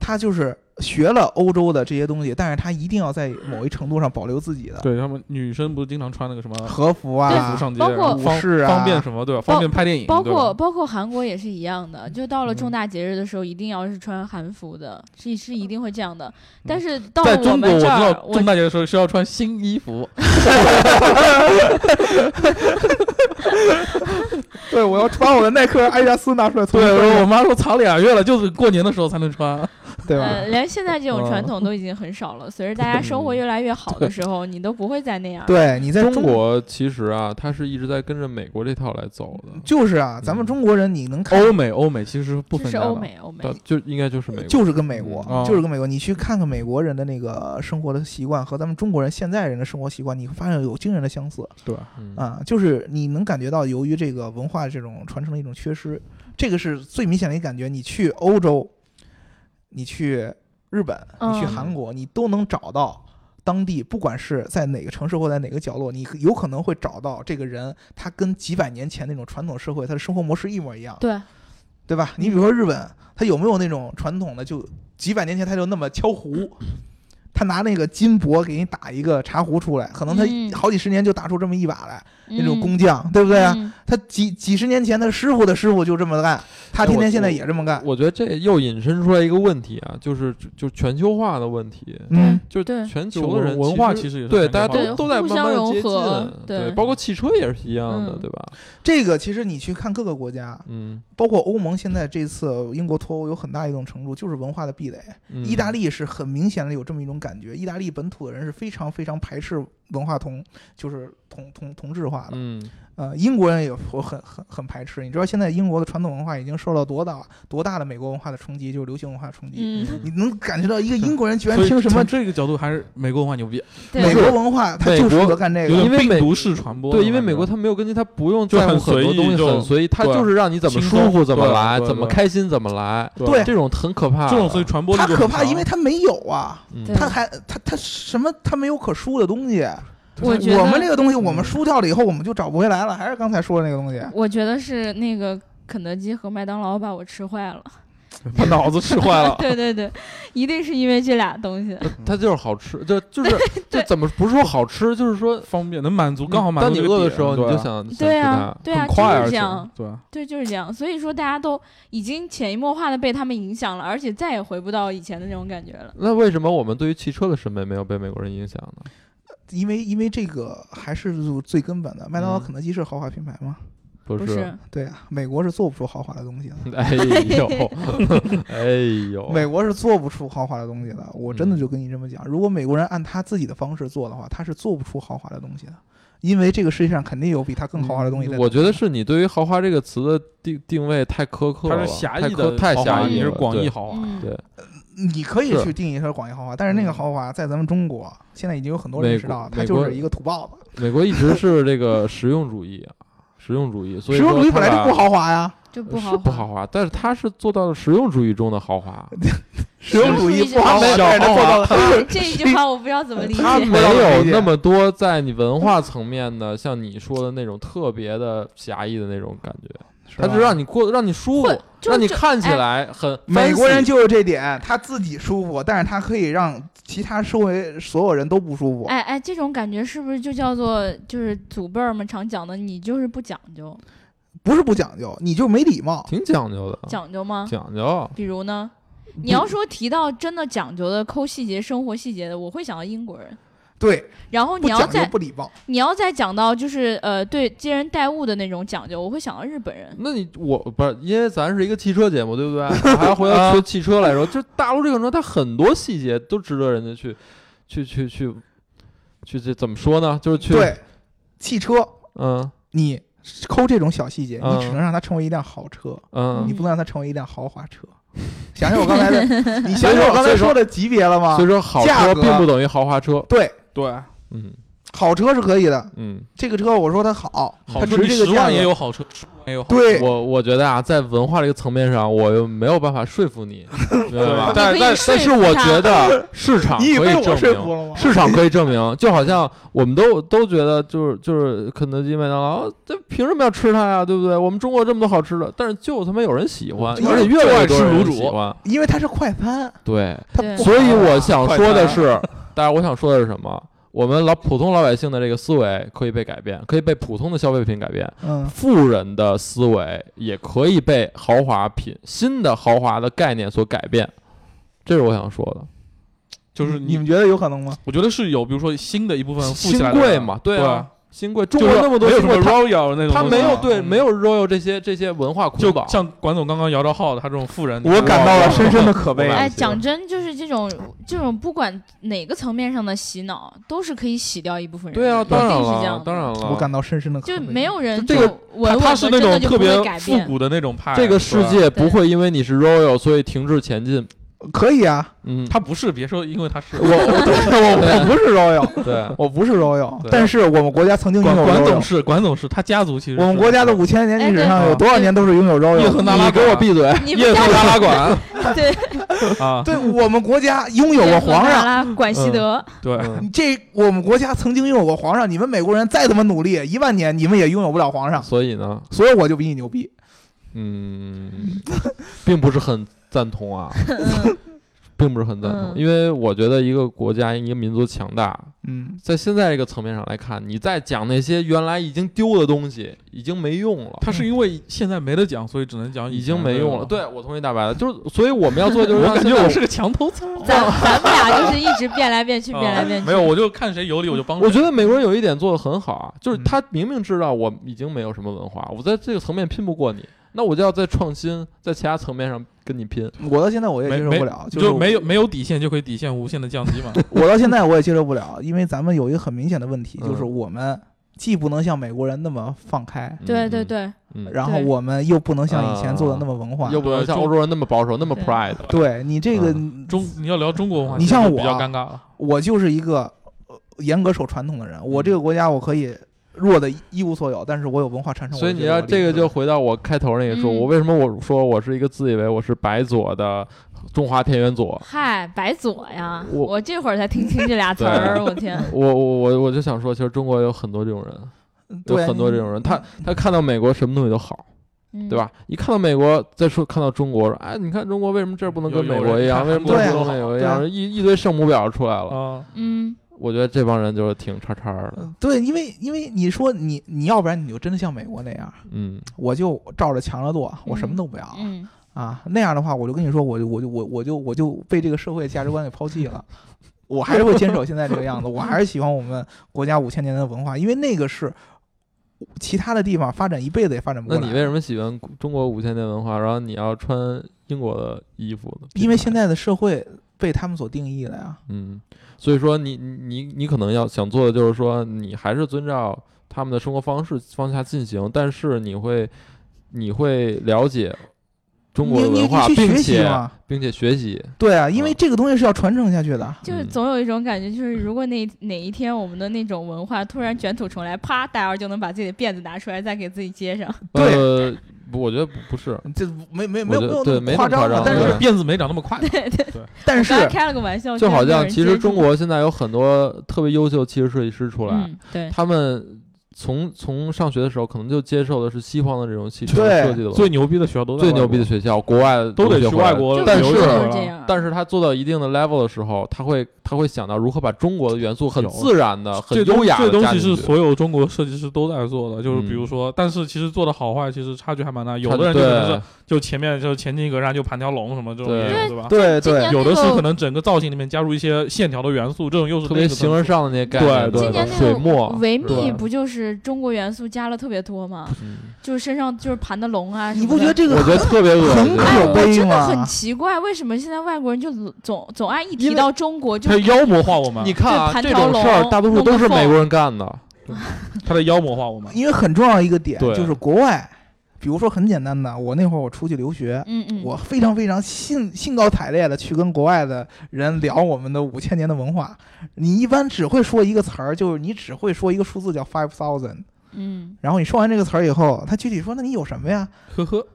[SPEAKER 3] 他就是学了欧洲的这些东西，但是他一定要在某一程度上保留自己的
[SPEAKER 4] 对他们女生不是经常穿那个什么
[SPEAKER 3] 和服
[SPEAKER 4] 和
[SPEAKER 3] 啊
[SPEAKER 4] 服，上街，
[SPEAKER 2] 包括
[SPEAKER 4] 然后方
[SPEAKER 3] 武士啊
[SPEAKER 4] 方便什么对吧？方便拍电影，
[SPEAKER 2] 包括包括韩国也是一样的，就到了
[SPEAKER 4] 嗯
[SPEAKER 2] 重大节日的时候，一定要是穿韩服的，是是一定会这样的。但是到了我
[SPEAKER 4] 在中国，我知
[SPEAKER 2] 们这儿，
[SPEAKER 4] 道重大节的时候是要穿新衣服，[laughs]
[SPEAKER 3] 对我要把我的耐克、阿迪达斯拿出来，
[SPEAKER 4] 对，我我妈说藏俩月了，就是过年的时候才能穿。
[SPEAKER 3] 对吧？
[SPEAKER 2] 呃，连现在这种
[SPEAKER 4] 嗯
[SPEAKER 2] 传统都已经很少了。随着大家生活越来越好的时候，你都不会再那样。
[SPEAKER 3] 对，你在
[SPEAKER 5] 中国其实啊，它是一直在跟着美国这套来走的，
[SPEAKER 3] 就是啊，咱们中国人你能看
[SPEAKER 4] 欧美欧美其实不分家，
[SPEAKER 2] 欧美欧美，
[SPEAKER 5] 就应该就是美国，
[SPEAKER 3] 就是跟美国，
[SPEAKER 4] 嗯
[SPEAKER 3] 就是跟美国。你去看看美国人的那个生活的习惯和咱们中国人现在人的生活习惯，你会发现有惊人的相似
[SPEAKER 4] 对？
[SPEAKER 5] 嗯
[SPEAKER 3] 啊。就是你能感觉到，由于这个文化这种传承的一种缺失，这个是最明显的一个感觉。你去欧洲，你去日本，你去
[SPEAKER 2] 嗯
[SPEAKER 3] 韩国，你都能找到。当地不管是在哪个城市或在哪个角落，你有可能会找到这个人，他跟几百年前那种传统社会他的生活模式一模一样。
[SPEAKER 2] 对，
[SPEAKER 3] 对吧？你比如说日本，他有没有那种传统的，就几百年前他就那么敲壶，他拿那个金箔给你打一个茶壶出来，可能他
[SPEAKER 2] 嗯
[SPEAKER 3] 好几十年就打出这么一把来，那种
[SPEAKER 2] 嗯
[SPEAKER 3] 工匠，对不对啊？
[SPEAKER 2] 嗯
[SPEAKER 3] 他几几十年前他师傅的师傅就这么干，他天天现在也这么干。
[SPEAKER 5] 我觉得这又引申出来一个问题啊，就是就全球化的问题，
[SPEAKER 3] 嗯，
[SPEAKER 5] 就
[SPEAKER 2] 对
[SPEAKER 5] 全球的人
[SPEAKER 4] 文化
[SPEAKER 5] 其
[SPEAKER 4] 其实也是
[SPEAKER 5] 对大家都都在慢慢地接
[SPEAKER 2] 融合
[SPEAKER 5] 近，
[SPEAKER 2] 对
[SPEAKER 5] 对，包括汽车也是一样的，
[SPEAKER 2] 嗯
[SPEAKER 5] 对吧？
[SPEAKER 3] 这个其实你去看各个国家，
[SPEAKER 5] 嗯，
[SPEAKER 3] 包括欧盟，现在这次英国脱欧有很大一种程度就是文化的壁垒。
[SPEAKER 5] 嗯
[SPEAKER 3] 意大利是很明显的有这么一种感觉，意大利本土的人是非常非常排斥文化同，就是同同同质化的。呃，英国人也我很很很排斥。你知道现在英国的传统文化已经受到多大多大的美国文化的冲击，就是流行文化冲击。
[SPEAKER 2] 嗯，
[SPEAKER 3] 你能感觉到一个英国人居然听什么
[SPEAKER 4] 这个角度还是美国文化牛逼，
[SPEAKER 3] 美国文化，他就适合干这个。
[SPEAKER 5] 因为美
[SPEAKER 4] 病毒式传播。
[SPEAKER 5] 对，因为美国他没有根据，他不用
[SPEAKER 4] 就很
[SPEAKER 5] 在乎很多东西，
[SPEAKER 4] 就
[SPEAKER 5] 很随意，它就是让你怎么舒服怎么来，怎么开心怎么来，
[SPEAKER 3] 对
[SPEAKER 5] 这种很可怕。
[SPEAKER 4] 这种所以传播力
[SPEAKER 3] 他可怕，
[SPEAKER 4] 就很强
[SPEAKER 3] 因为他没有啊，他还他他什么他没有可输的东西。
[SPEAKER 2] 我觉得
[SPEAKER 3] 我们这个东西，我们
[SPEAKER 4] 嗯
[SPEAKER 3] 输掉了以后，我们就找不回来了。还是刚才说的那个东西，
[SPEAKER 2] 我觉得是那个肯德基和麦当劳把我吃坏了。
[SPEAKER 4] 把脑子吃坏了。[laughs]
[SPEAKER 2] 对对对，一定是因为这俩东西。
[SPEAKER 5] 它就是好吃，就就是就怎么不是说好吃，就是说
[SPEAKER 4] 方便能满足，刚好满足
[SPEAKER 5] 当你饿的时候，你就想想
[SPEAKER 2] 对啊
[SPEAKER 5] 吃它，
[SPEAKER 2] 对啊，
[SPEAKER 4] 很快，
[SPEAKER 2] 就是这样。
[SPEAKER 4] 对？
[SPEAKER 2] 对，就是这样。所以说，大家都已经潜移默化的被他们影响了，而且再也回不到以前的那种感觉了。
[SPEAKER 5] 那为什么我们对于汽车的审美没有被美国人影响呢？
[SPEAKER 3] 因为因为这个还是最根本的。麦当劳、
[SPEAKER 5] 嗯
[SPEAKER 3] 肯德基是豪华品牌吗？
[SPEAKER 5] 不
[SPEAKER 2] 不是，
[SPEAKER 3] 对啊，美国是做不出豪华的东西的。[laughs] [laughs]
[SPEAKER 5] 哎呦，哎呦，
[SPEAKER 3] 美国是做不出豪华的东西的，我真的
[SPEAKER 5] 嗯
[SPEAKER 3] 就跟你这么讲，如果美国人按他自己的方式做的话，他是做不出豪华的东西的，因为这个世界上肯定有比他更豪华的东西在。
[SPEAKER 5] 嗯我觉得是你对于豪华这个词的定定位太苛刻了，
[SPEAKER 4] 它是狭义
[SPEAKER 5] 太苛
[SPEAKER 4] 的
[SPEAKER 5] 太狭义了，
[SPEAKER 4] 豪华你是广义豪华。
[SPEAKER 3] 你可以去定义它是广义豪华，但是那个豪华在咱们中国现在已经有很多人
[SPEAKER 5] 美
[SPEAKER 3] 意识到，
[SPEAKER 5] 国美国
[SPEAKER 3] 它就是一个土包子。
[SPEAKER 5] 美国一直是这个 [laughs] 实用主义啊，实用主义，所以
[SPEAKER 3] 实用主义
[SPEAKER 5] 说它把
[SPEAKER 3] 本来就不豪华呀，
[SPEAKER 2] 就不豪
[SPEAKER 5] 华。不豪。华，但是它是做到了实用主义中的豪华，[laughs]
[SPEAKER 3] 实用主义不豪华，
[SPEAKER 5] 它没有
[SPEAKER 3] 但是它做到了
[SPEAKER 2] 对 [laughs] 这一句话我不知道怎么理解。
[SPEAKER 5] 它没有那么多在你文化层面的，像你说的那种特别的狭义的那种感觉，它
[SPEAKER 3] 吧
[SPEAKER 5] 是让你过，让你舒服让你看起
[SPEAKER 2] 哎
[SPEAKER 5] 来很
[SPEAKER 3] 美国人就是这点，他自己舒服，但是他可以让其他周围所有人都不舒服。
[SPEAKER 2] 哎哎，这种感觉是不是就叫做就是祖辈们常讲的，你就是不讲究，
[SPEAKER 3] 不是不讲究，你就没礼貌。
[SPEAKER 5] 挺讲究的，
[SPEAKER 2] 讲究吗？
[SPEAKER 5] 讲究。
[SPEAKER 2] 比如呢？你要说提到真的讲究的抠细节、生活细节的，我会想到英国人。
[SPEAKER 3] 对，
[SPEAKER 2] 然后你要再
[SPEAKER 3] 不礼貌。
[SPEAKER 2] 你要再讲到就是呃对接人待物的那种讲究，我会想到日本人。
[SPEAKER 5] 那你我不是因为咱是一个汽车节目，对不对？[laughs] 我还要回到说汽车来说，就大陆这个车，它很多细节都值得人家去去去去去这怎么说呢？就是去
[SPEAKER 3] 对，汽车
[SPEAKER 5] 嗯
[SPEAKER 3] 你抠这种小细节，
[SPEAKER 5] 嗯
[SPEAKER 3] 你只能让它成为一辆好车，
[SPEAKER 5] 嗯
[SPEAKER 3] 你，不能让它成为一辆豪华车。[laughs] 想想我刚才的，你想想我刚才说的级别了吗
[SPEAKER 5] 所以？说好车并不等于豪华车。
[SPEAKER 3] 对，
[SPEAKER 4] 对，
[SPEAKER 5] 嗯。
[SPEAKER 3] 好车是可以的，
[SPEAKER 5] 嗯，
[SPEAKER 3] 这个车我说它好，它
[SPEAKER 4] 好车
[SPEAKER 3] 值这个价
[SPEAKER 4] 也。有好车，十万也有好车，
[SPEAKER 3] 对，
[SPEAKER 5] 我我觉得啊，在文化这个层面上，我又没有办法说服你，[laughs] 对吧？但但但是我觉得市场
[SPEAKER 3] 你以为我
[SPEAKER 5] 可以证明，
[SPEAKER 3] 说服了吗？
[SPEAKER 5] 市场可以证明，就好像我们都都觉得就是就是肯德基、麦当劳，这凭什么要吃它呀？对不对？我们中国这么多好吃的，但是就他妈有人喜欢，而且越来越多人
[SPEAKER 4] 就爱吃卤煮。
[SPEAKER 5] 喜欢。
[SPEAKER 3] 因为它是快餐，
[SPEAKER 5] 对，
[SPEAKER 2] 对。
[SPEAKER 5] 所以我想说的是，当然我想说的是什么？我们老普通老百姓的这个思维可以被改变，可以被普通的消费品改变。
[SPEAKER 3] 嗯，
[SPEAKER 5] 富人的思维也可以被豪华品、新的豪华的概念所改变，这是我想说的。
[SPEAKER 4] 就是
[SPEAKER 3] 你们觉得有可能吗？
[SPEAKER 4] 我觉得是有，比如说新的一部分富起来的
[SPEAKER 5] 贵嘛，对
[SPEAKER 4] 对
[SPEAKER 5] 啊，新贵，中
[SPEAKER 4] 就是
[SPEAKER 5] 国那么多
[SPEAKER 4] 没有什么
[SPEAKER 5] 新贵
[SPEAKER 4] ，royal 那种东西，
[SPEAKER 5] 它没有对
[SPEAKER 4] 嗯
[SPEAKER 5] 没有 royal 这些这些文化
[SPEAKER 4] 就
[SPEAKER 5] 捆绑，
[SPEAKER 4] 像管总刚刚摇着号的，他这种富人，
[SPEAKER 3] 我感到了深深的可悲
[SPEAKER 5] 我。
[SPEAKER 2] 哎，讲真，就是这种这种不管哪个层面上的洗脑，都是可以洗掉一部分人的。
[SPEAKER 5] 对啊，当然了，
[SPEAKER 2] 定是这样。
[SPEAKER 5] 当然了，
[SPEAKER 3] 我感到深深的可悲。
[SPEAKER 2] 就没有人
[SPEAKER 5] 这个
[SPEAKER 4] 他他是那种特别。复古的那种派，
[SPEAKER 5] 这个世界不会因为你是 royal 所以停滞前进。
[SPEAKER 3] 可以啊，
[SPEAKER 5] 嗯，
[SPEAKER 4] 他不是，别说因为他是
[SPEAKER 3] 我我 [laughs] 我我不是 [laughs] royal，
[SPEAKER 5] 对，
[SPEAKER 3] 我不是 royal，但是我们国家曾经拥有
[SPEAKER 4] 管管总。是管总是他家族其实
[SPEAKER 3] 我们国家的五千年历史上有多少年都是拥有 royal 的？
[SPEAKER 4] 赫那拉
[SPEAKER 5] 你给我闭嘴！
[SPEAKER 4] 叶赫
[SPEAKER 2] 你们家
[SPEAKER 4] 那拉管。[laughs]
[SPEAKER 2] 对。
[SPEAKER 4] 啊，
[SPEAKER 3] 对我们国家拥有过皇上，
[SPEAKER 2] 拉管希德，
[SPEAKER 4] 对，
[SPEAKER 5] 嗯
[SPEAKER 3] 这我们国家曾经拥有过皇上。你们美国人再怎么努力，一万年你们也拥有不了皇上，
[SPEAKER 5] 所以呢，
[SPEAKER 3] 所以我就比你牛逼。
[SPEAKER 5] 嗯，并不是很赞同啊，
[SPEAKER 2] 嗯 [laughs]
[SPEAKER 5] 并不是很赞同，
[SPEAKER 2] 嗯
[SPEAKER 5] 因为我觉得一个国家、一个民族强大，
[SPEAKER 3] 嗯，
[SPEAKER 5] 在现在这个层面上来看，你再讲那些原来已经丢的东西，已经没用了。
[SPEAKER 4] 他是因为现在没得讲，所以只能讲
[SPEAKER 5] 已经没用了，对我同意大白的，就是所以我们要做的就是 [laughs]
[SPEAKER 4] 我
[SPEAKER 5] 让现在
[SPEAKER 4] 感觉我是个墙头草。
[SPEAKER 2] 咱咱们俩就是一直变来变去，变来变去。
[SPEAKER 4] 没有，我就看谁有理我就帮谁。
[SPEAKER 5] 我觉得美国人有一点做的很好啊，就是
[SPEAKER 3] 嗯
[SPEAKER 5] 他明明知道我已经没有什么文化，我在这个层面拼不过你，那我就要在创新，在其他层面上跟你拼。
[SPEAKER 3] 我到现在我也接受不了，
[SPEAKER 4] 就是没有没有底线就可以底线无限的降低嘛。[laughs]
[SPEAKER 3] 我到现在我也接受不了，[laughs] 因为咱们有一个很明显的问题，
[SPEAKER 5] 嗯
[SPEAKER 3] 就是我们既不能像美国人那么放开，
[SPEAKER 2] 对对，对，
[SPEAKER 5] 嗯，
[SPEAKER 3] 然后我们又不能像以前做的那么文化。
[SPEAKER 5] 又不能像欧洲人那么保守，那么
[SPEAKER 2] 对
[SPEAKER 5] pride。
[SPEAKER 3] 对你这个，
[SPEAKER 4] 中你要聊中国文化，
[SPEAKER 3] 你像
[SPEAKER 4] 我比较
[SPEAKER 3] 我
[SPEAKER 4] 尴尬了。
[SPEAKER 3] 我就是一个呃严格守传统的人。我
[SPEAKER 5] 嗯
[SPEAKER 3] 这个国家我可以弱的一无所有，但是我有文化传承。
[SPEAKER 5] 所以你要这个就回到我开头那个说，
[SPEAKER 2] 嗯
[SPEAKER 5] 我为什么我说我是一个自以为我是白左的中华田园左，
[SPEAKER 2] 嗨，白左呀！
[SPEAKER 5] 我
[SPEAKER 2] 我这会儿才听清这俩词儿，我天！[laughs]
[SPEAKER 5] 我我我我就想说，其实中国有很多这种人，有很多这种人，他他看到美国什么东西都好，
[SPEAKER 2] 嗯
[SPEAKER 5] 对吧？一看到美国，再说看到中国，说哎，你看中国为什么这儿不能跟美国一样？为什么不能跟美国一样？一一堆圣母婊出来了。
[SPEAKER 4] 啊，
[SPEAKER 2] 嗯，
[SPEAKER 5] 我觉得这帮人就是挺叉叉的，
[SPEAKER 3] 嗯对，因为因为你说你你要不然你就真的像美国那样，
[SPEAKER 5] 嗯
[SPEAKER 3] 我就照着强了做，我什么都不要、
[SPEAKER 2] 嗯，
[SPEAKER 3] 啊。那样的话，我就跟你说，我就我就我我就我就被这个社会价值观给抛弃了。我还是会坚守现在这个样子，我还是喜欢我们国家五千年的文化，因为那个是其他的地方发展一辈子也发展不过来。
[SPEAKER 5] 那你为什么喜欢中国五千年文化，然后你要穿英国的衣服呢？
[SPEAKER 3] 因为现在的社会被他们所定义了呀。
[SPEAKER 5] 嗯，所以说你你你可能要想做的就是说，你还是遵照他们的生活方式方向进行，但是你会你会了解中国文化，并且？并且学习。
[SPEAKER 3] 对啊，因为
[SPEAKER 5] 嗯
[SPEAKER 3] 这个东西是要传承下去的。
[SPEAKER 5] 嗯
[SPEAKER 2] 就是总有一种感觉，就是如果哪哪一天我们的那种文化突然卷土重来，啪，大家就能把自己的辫子拿出来，再给自己接上。
[SPEAKER 3] 对
[SPEAKER 5] 我觉得不不是，
[SPEAKER 3] 这没没没有没有夸张但是
[SPEAKER 4] 辫子没长那么快。[laughs] [laughs]
[SPEAKER 3] 但是
[SPEAKER 2] 我刚才开了个玩笑，
[SPEAKER 5] 就好像其实中国现在有很多特别优秀的汽车设计师出来，
[SPEAKER 2] 嗯，对，
[SPEAKER 5] 他们从从上学的时候可能就接受的是西方的这种汽车设计的
[SPEAKER 4] 最牛逼的学校都在
[SPEAKER 5] 最牛逼的学校，国外
[SPEAKER 4] 都得去外国
[SPEAKER 5] 但是但是他做到一定的 level 的时候，他会他会想到如何把中国的元素很自然的、很优雅
[SPEAKER 4] 这东西
[SPEAKER 5] 的加进去。
[SPEAKER 4] 是所有中国设计师都在做的，就是比如
[SPEAKER 5] 嗯
[SPEAKER 4] 说，但是其实做的好坏其实差距还蛮大，有的人就可能是就前面就前进一格栅就盘条龙什么这种
[SPEAKER 5] 对
[SPEAKER 4] 也有，对吧？
[SPEAKER 3] 对对
[SPEAKER 4] 有的是
[SPEAKER 2] 那个
[SPEAKER 4] 可能整个造型里面加入一些线条的元素，这种又是
[SPEAKER 5] 特别形而上的那些概念，
[SPEAKER 4] 对对
[SPEAKER 2] 今年那个
[SPEAKER 5] 水墨
[SPEAKER 2] 维密
[SPEAKER 3] 对
[SPEAKER 2] 不就是中国元素加了特别多吗？
[SPEAKER 5] 嗯
[SPEAKER 2] 就是身上就是盘的龙啊什么的，
[SPEAKER 3] 你不觉得这个
[SPEAKER 5] 我觉得特别恶心。
[SPEAKER 3] 很可
[SPEAKER 2] 哎，我
[SPEAKER 3] 悲
[SPEAKER 2] 真的很奇怪，为什么现在外国人就总总爱一提到中国就
[SPEAKER 4] 他妖魔化我们
[SPEAKER 5] 你。看啊，这
[SPEAKER 2] 条龙
[SPEAKER 5] 种事儿大多数都是美国人干的。[laughs]
[SPEAKER 4] 他在妖魔化我们。
[SPEAKER 3] 因为很重要一个点就是国外，比如说很简单的，我那会儿我出去留学，
[SPEAKER 2] 嗯嗯，
[SPEAKER 3] 我非常非常兴兴高采烈的去跟国外的人聊我们的五千年的文化。你一般只会说一个词儿，就是你只会说一个数字叫 five thousand。
[SPEAKER 2] 嗯
[SPEAKER 3] 然后你说完这个词儿以后，他具体说那你有什么呀？
[SPEAKER 4] 呵呵，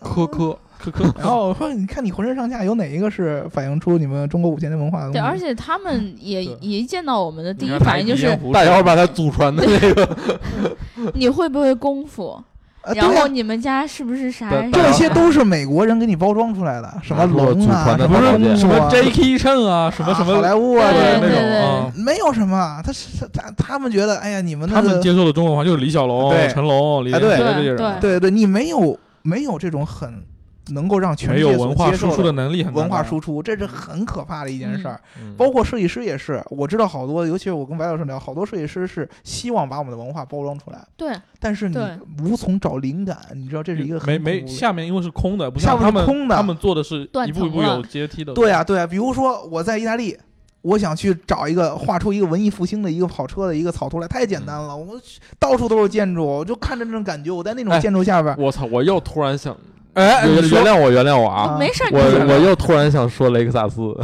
[SPEAKER 5] 科科，
[SPEAKER 4] 科科，[laughs]
[SPEAKER 3] 然后我说你看你浑身上下有哪一个是反映出你们中国五千年文化的东西？
[SPEAKER 2] 对，而且他们也
[SPEAKER 4] 也
[SPEAKER 2] 一见到我们的第一反应就是
[SPEAKER 5] 大姚 [laughs] 把他祖传的那个，[laughs]
[SPEAKER 2] 你会不会功夫？
[SPEAKER 3] 呃
[SPEAKER 2] 然后你们家是不是啥？
[SPEAKER 3] 这些都是美国人给你包装出来的，什么龙
[SPEAKER 5] 祖
[SPEAKER 3] 啊，
[SPEAKER 5] 不是
[SPEAKER 3] 什么
[SPEAKER 4] J.K. 衬啊，什么什么
[SPEAKER 3] 好莱坞啊
[SPEAKER 2] 对
[SPEAKER 3] 这
[SPEAKER 2] 对
[SPEAKER 3] 那种。
[SPEAKER 2] 对
[SPEAKER 3] 没有什么，他是他他们觉得，哎呀，你们，
[SPEAKER 4] 他们接受的中国文化就是李小龙
[SPEAKER 3] 对、
[SPEAKER 4] 成龙、李连杰这些人，
[SPEAKER 2] 对
[SPEAKER 3] 对对，你没有没有这种很能够让全
[SPEAKER 4] 没有
[SPEAKER 3] 世界所
[SPEAKER 4] 文化输出的
[SPEAKER 3] 接受的
[SPEAKER 4] 能力很
[SPEAKER 3] 文化输出，这是很可怕的一件事儿。
[SPEAKER 5] 嗯
[SPEAKER 3] 包括设计师也是，我知道好多，尤其是我跟白老师聊，好多设计师是希望把我们的文化包装出来，
[SPEAKER 2] 对，
[SPEAKER 3] 但是你无从找灵感，你知道这是一个很
[SPEAKER 4] 没没下面因为是空的，不
[SPEAKER 3] 下
[SPEAKER 4] 像他们
[SPEAKER 3] 面空的
[SPEAKER 4] 他们做的是一步一步有阶梯的。
[SPEAKER 3] 对啊，对啊，比如说我在意大利，我想去找一个画出一个文艺复兴的一个跑车的一个草图来，太简单了。我到处都是建筑，我就看着那种感觉，我在那种
[SPEAKER 5] 哎
[SPEAKER 3] 建筑下边，
[SPEAKER 5] 我操！我又突然想，
[SPEAKER 4] 哎，
[SPEAKER 5] 原
[SPEAKER 4] 你
[SPEAKER 5] 原谅我，原谅我啊！
[SPEAKER 3] 啊
[SPEAKER 2] 没事
[SPEAKER 5] 我我又突然想说雷克萨斯，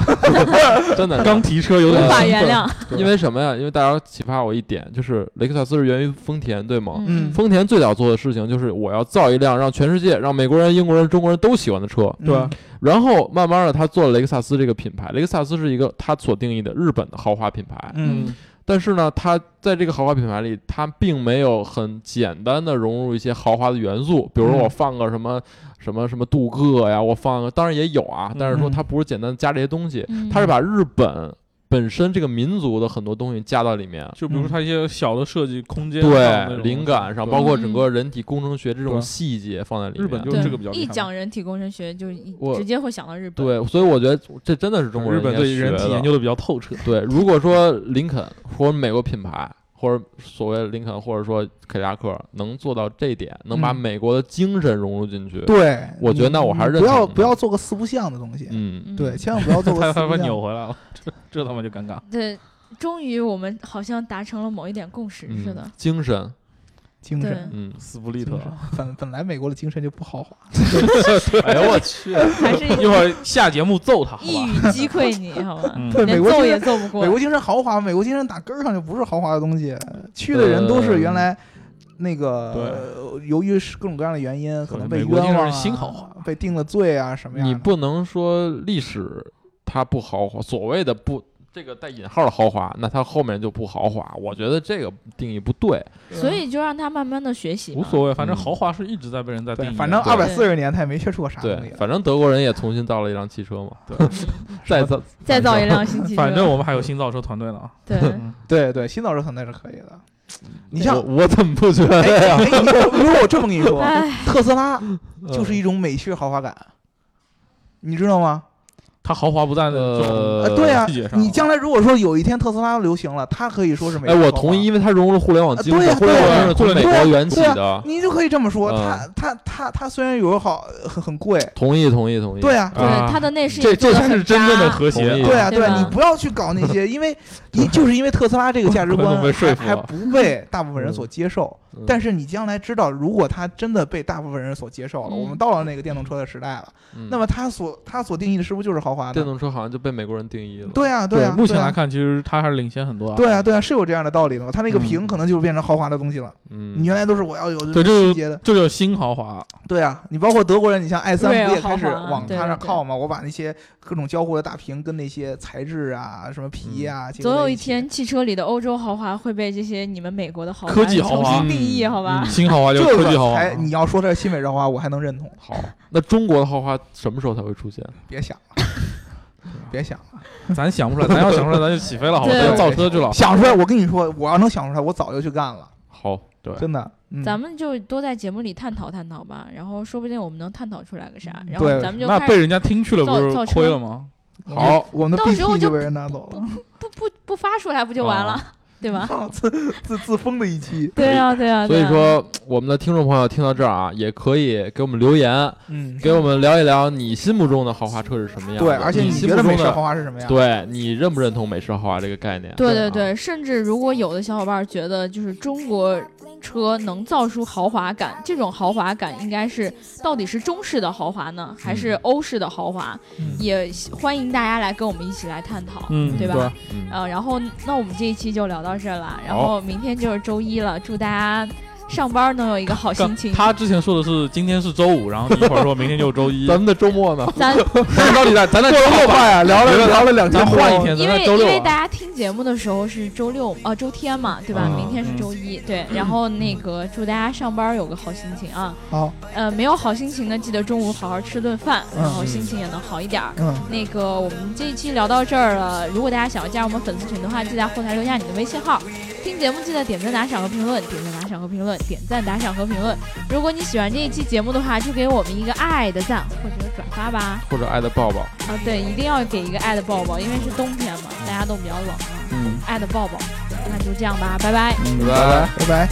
[SPEAKER 5] [laughs] 真的
[SPEAKER 4] 刚提车有点
[SPEAKER 2] 无法
[SPEAKER 4] 兴奋
[SPEAKER 2] 原谅。[laughs]
[SPEAKER 5] 因为什么呀？因为大家启发我一点，就是雷克萨斯是源于丰田，对吗？
[SPEAKER 3] 嗯
[SPEAKER 5] 丰田最早做的事情就是我要造一辆让全世界、让美国人、英国人、中国人都喜欢的车。
[SPEAKER 3] 嗯
[SPEAKER 4] 对吧？
[SPEAKER 5] 然后慢慢的，他做了雷克萨斯这个品牌。雷克萨斯是一个他所定义的日本的豪华品牌，
[SPEAKER 3] 嗯
[SPEAKER 5] 但是呢，它在这个豪华品牌里，它并没有很简单的融入一些豪华的元素，比如说
[SPEAKER 3] 嗯
[SPEAKER 5] 我放个什么、什么什么镀铬呀，我放个当然也有啊，但是说
[SPEAKER 3] 嗯
[SPEAKER 5] 它不是简单地加这些东西，
[SPEAKER 2] 嗯
[SPEAKER 5] 它是把日本本身这个民族的很多东西加到里面。
[SPEAKER 4] 就比如说它一些小的设计空间
[SPEAKER 5] 对灵感上，包括整个人体工程学这种细节放在里面。
[SPEAKER 4] 日本就
[SPEAKER 2] 对
[SPEAKER 4] 这个比较
[SPEAKER 2] 一讲人体工程学，就一
[SPEAKER 5] 我
[SPEAKER 2] 直接会想到日本。
[SPEAKER 5] 对，所以我觉得这真的是中国
[SPEAKER 4] 日本
[SPEAKER 5] 人应该学
[SPEAKER 4] 对人体研究的比较透彻。
[SPEAKER 5] 对，如果说林肯或者美国品牌，或者所谓林肯，或者说凯迪拉克能做到这一点，能把
[SPEAKER 3] 嗯
[SPEAKER 5] 美国的精神融入进去，
[SPEAKER 3] 对，
[SPEAKER 5] 我觉得那我还是认
[SPEAKER 3] 不要不要做个四不像的东西，
[SPEAKER 5] 嗯，
[SPEAKER 2] 嗯
[SPEAKER 3] 对，千万不要做个
[SPEAKER 4] 他他把
[SPEAKER 3] 四不像。
[SPEAKER 4] 扭回来了，这这他妈就尴尬。
[SPEAKER 2] 对，终于我们好像达成了某一点共识
[SPEAKER 5] 嗯
[SPEAKER 2] 似的。
[SPEAKER 5] 精神，
[SPEAKER 2] 对
[SPEAKER 3] 精神，
[SPEAKER 5] 嗯，
[SPEAKER 4] 斯布利特
[SPEAKER 3] 本本来美国的精神就不豪华，[laughs]
[SPEAKER 5] 哎呦我去，
[SPEAKER 2] 还是
[SPEAKER 4] 一会儿下节目揍他，好
[SPEAKER 2] 一？语击溃你，[laughs] 好吧？揍
[SPEAKER 3] 国精神
[SPEAKER 2] 也揍不过
[SPEAKER 3] 美。国精神豪华，美国精神打根儿上就不是豪华的东西，去的人都是原来那个，呃由于是各种各样的原因，可能被冤枉啊，
[SPEAKER 4] 新豪华
[SPEAKER 3] 被定了罪啊什么样的。
[SPEAKER 5] 你不能说历史它不豪华，所谓的不。这个带引号的豪华，那它后面就不豪华。我觉得这个定义不对。
[SPEAKER 2] 所以就让他慢慢的学习。
[SPEAKER 4] 无所谓，反正
[SPEAKER 5] 嗯
[SPEAKER 4] 豪华是一直在被人在定，义
[SPEAKER 3] 反正二百四十年他也没缺出过啥东
[SPEAKER 5] 对
[SPEAKER 3] 西，。
[SPEAKER 5] 反正德国人也重新造了一辆汽车嘛，对，[laughs] 再造 [laughs]
[SPEAKER 2] 再造一辆新汽车。
[SPEAKER 4] 反正我们还有新造车团队呢啊。[laughs]
[SPEAKER 2] 对，
[SPEAKER 4] 嗯
[SPEAKER 3] 对对，新造车团队是可以的。你像
[SPEAKER 5] 我，怎么不觉得
[SPEAKER 3] 哎
[SPEAKER 5] 呀？
[SPEAKER 3] 如果我这么跟你说，
[SPEAKER 2] 哎，
[SPEAKER 3] 特斯拉
[SPEAKER 5] 嗯
[SPEAKER 3] 就是一种美式豪华感，你知道吗？
[SPEAKER 4] 它豪华不在
[SPEAKER 5] 呃
[SPEAKER 3] 呃，对啊
[SPEAKER 4] 细节，上
[SPEAKER 3] 你将来如果说有一天特斯拉流行了，它可以说是美
[SPEAKER 5] 哎，我同意，因为它融入了互联网精神，
[SPEAKER 3] 啊对呀
[SPEAKER 5] 互联网
[SPEAKER 3] 对呀
[SPEAKER 5] 精神从美的。
[SPEAKER 3] 你就可以这么说，
[SPEAKER 5] 嗯。
[SPEAKER 3] 它它它它虽然有好很很贵，
[SPEAKER 5] 同意，同意，同意。
[SPEAKER 3] 对啊，
[SPEAKER 2] 对
[SPEAKER 4] 啊
[SPEAKER 2] 它的内饰
[SPEAKER 4] 这这才是真正的和谐。
[SPEAKER 3] 对啊，对啊，你不要去搞那些，[laughs] 因为你就是因为特斯拉这个价值观还不被大部分人所接受。
[SPEAKER 5] 嗯。
[SPEAKER 3] 但是你将来知道，如果它真的被大部分人所接受了，
[SPEAKER 2] 嗯。
[SPEAKER 3] 我们到了那个电动车的时代了，
[SPEAKER 5] 嗯。
[SPEAKER 3] 那么它所它所定义的是不是就是豪华的？
[SPEAKER 5] 电动车好像就被美国人定义了。
[SPEAKER 3] 对啊，啊，对啊
[SPEAKER 4] 目前来看，其实它还是领先很多啊。
[SPEAKER 3] 对啊，对啊，是有这样的道理的嘛。它那个
[SPEAKER 4] 嗯
[SPEAKER 3] 屏可能就是变成豪华的东西了。
[SPEAKER 5] 嗯，
[SPEAKER 3] 你原来都是我要有
[SPEAKER 4] 对，这就
[SPEAKER 3] 细节的，
[SPEAKER 4] 这就是新豪华。
[SPEAKER 3] 对啊，你包括德国人，你像 i 三
[SPEAKER 2] 对
[SPEAKER 3] 不也开始往它
[SPEAKER 2] 对对
[SPEAKER 3] 上靠嘛？我把那些各种交互的大屏跟那些材质啊、什么皮啊，
[SPEAKER 2] 总有一天，汽车里的欧洲豪华会被这些你们美国的豪华
[SPEAKER 4] 科技豪华
[SPEAKER 2] 重新定义，好吧？
[SPEAKER 4] 新豪华就是科技豪华。
[SPEAKER 3] 你要说它是新美式豪华，我还能认同。
[SPEAKER 5] 好，那中国的豪华什么时候才会出现？
[SPEAKER 3] 别想了，别想了，
[SPEAKER 4] 咱想不出来，咱要想出来，咱就起飞了，好吧？
[SPEAKER 2] 对
[SPEAKER 4] 造车去了。
[SPEAKER 3] 想出来，我跟你说，我要能想出来，我早就去干了，
[SPEAKER 5] 好，
[SPEAKER 4] 对，
[SPEAKER 3] 真的。嗯
[SPEAKER 2] 咱们就多在节目里探讨探讨吧，然后说不定我们能探讨出来个啥，然后
[SPEAKER 3] 对
[SPEAKER 2] 咱们就开始
[SPEAKER 4] 那被人家听去了，不是
[SPEAKER 2] 造造车
[SPEAKER 4] 亏了吗？
[SPEAKER 3] 好，我们的
[SPEAKER 2] 到时候
[SPEAKER 3] BP
[SPEAKER 2] 就
[SPEAKER 3] 被人拿走了。
[SPEAKER 2] 不不不发出来不就完了？对吧？[laughs]
[SPEAKER 3] 自自自封的一期，
[SPEAKER 2] 对啊，对啊。
[SPEAKER 5] 所以说，我们的听众朋友听到这儿啊，也可以给我们留言，
[SPEAKER 3] 嗯，
[SPEAKER 5] 给我们聊一聊你心目中的豪华车是什么样的。
[SPEAKER 3] 对，而且
[SPEAKER 5] 你
[SPEAKER 3] 你觉得美式
[SPEAKER 5] 心目中的
[SPEAKER 3] 豪华是什么样？，
[SPEAKER 5] 对你认不认同美式豪华这个概念？啊
[SPEAKER 2] 对对对，甚至如果有的小伙伴觉得，就是中国车能造出豪华感，这种豪华感应该是到底是中式的豪华呢，还是欧式的豪华？
[SPEAKER 3] 嗯
[SPEAKER 2] 也欢迎大家来跟我们一起来探讨，
[SPEAKER 4] 嗯
[SPEAKER 2] 对吧？
[SPEAKER 4] 对
[SPEAKER 5] 嗯，
[SPEAKER 2] 呃，然后那我们这一期就聊到这了，然后明天就是周一了，祝大家上班能有一个好心情。
[SPEAKER 4] 他之前说的是今天是周五，然后你一会儿说明天就是周一，
[SPEAKER 5] 咱们的周末呢？[laughs]
[SPEAKER 2] 咱
[SPEAKER 4] 咱到底在咱在
[SPEAKER 3] 过得好快啊，聊了聊了两
[SPEAKER 4] 咱
[SPEAKER 3] 天，
[SPEAKER 4] 换一天，咱
[SPEAKER 2] 因为
[SPEAKER 4] 在周六啊。
[SPEAKER 2] 因为大家听节目的时候是周六呃周天嘛，对吧？
[SPEAKER 5] 嗯
[SPEAKER 2] 明天是周一，对。然后那个祝大家上班有个好心情啊。
[SPEAKER 3] 好，
[SPEAKER 2] 呃，没有好心情的，记得中午好好吃顿饭，
[SPEAKER 3] 嗯
[SPEAKER 2] 然后心情也能好一点儿。
[SPEAKER 3] 嗯，
[SPEAKER 2] 那个，我们这一期聊到这儿了。如果大家想要加入我们粉丝群的话，记得在后台留下你的微信号。听节目记得点赞、打赏和评论，点赞、打赏和评论，点赞、打赏和评论。如果你喜欢这一期节目的话，就给我们一个爱的赞或者转发吧。
[SPEAKER 5] 或者爱的抱抱。
[SPEAKER 2] 啊，对，一定要给一个爱的抱抱，因为是冬天嘛，大家都比较冷啊。
[SPEAKER 5] 嗯，
[SPEAKER 2] 爱的抱抱，那就这样吧，拜拜。
[SPEAKER 5] 嗯拜
[SPEAKER 3] 拜。拜
[SPEAKER 1] 拜。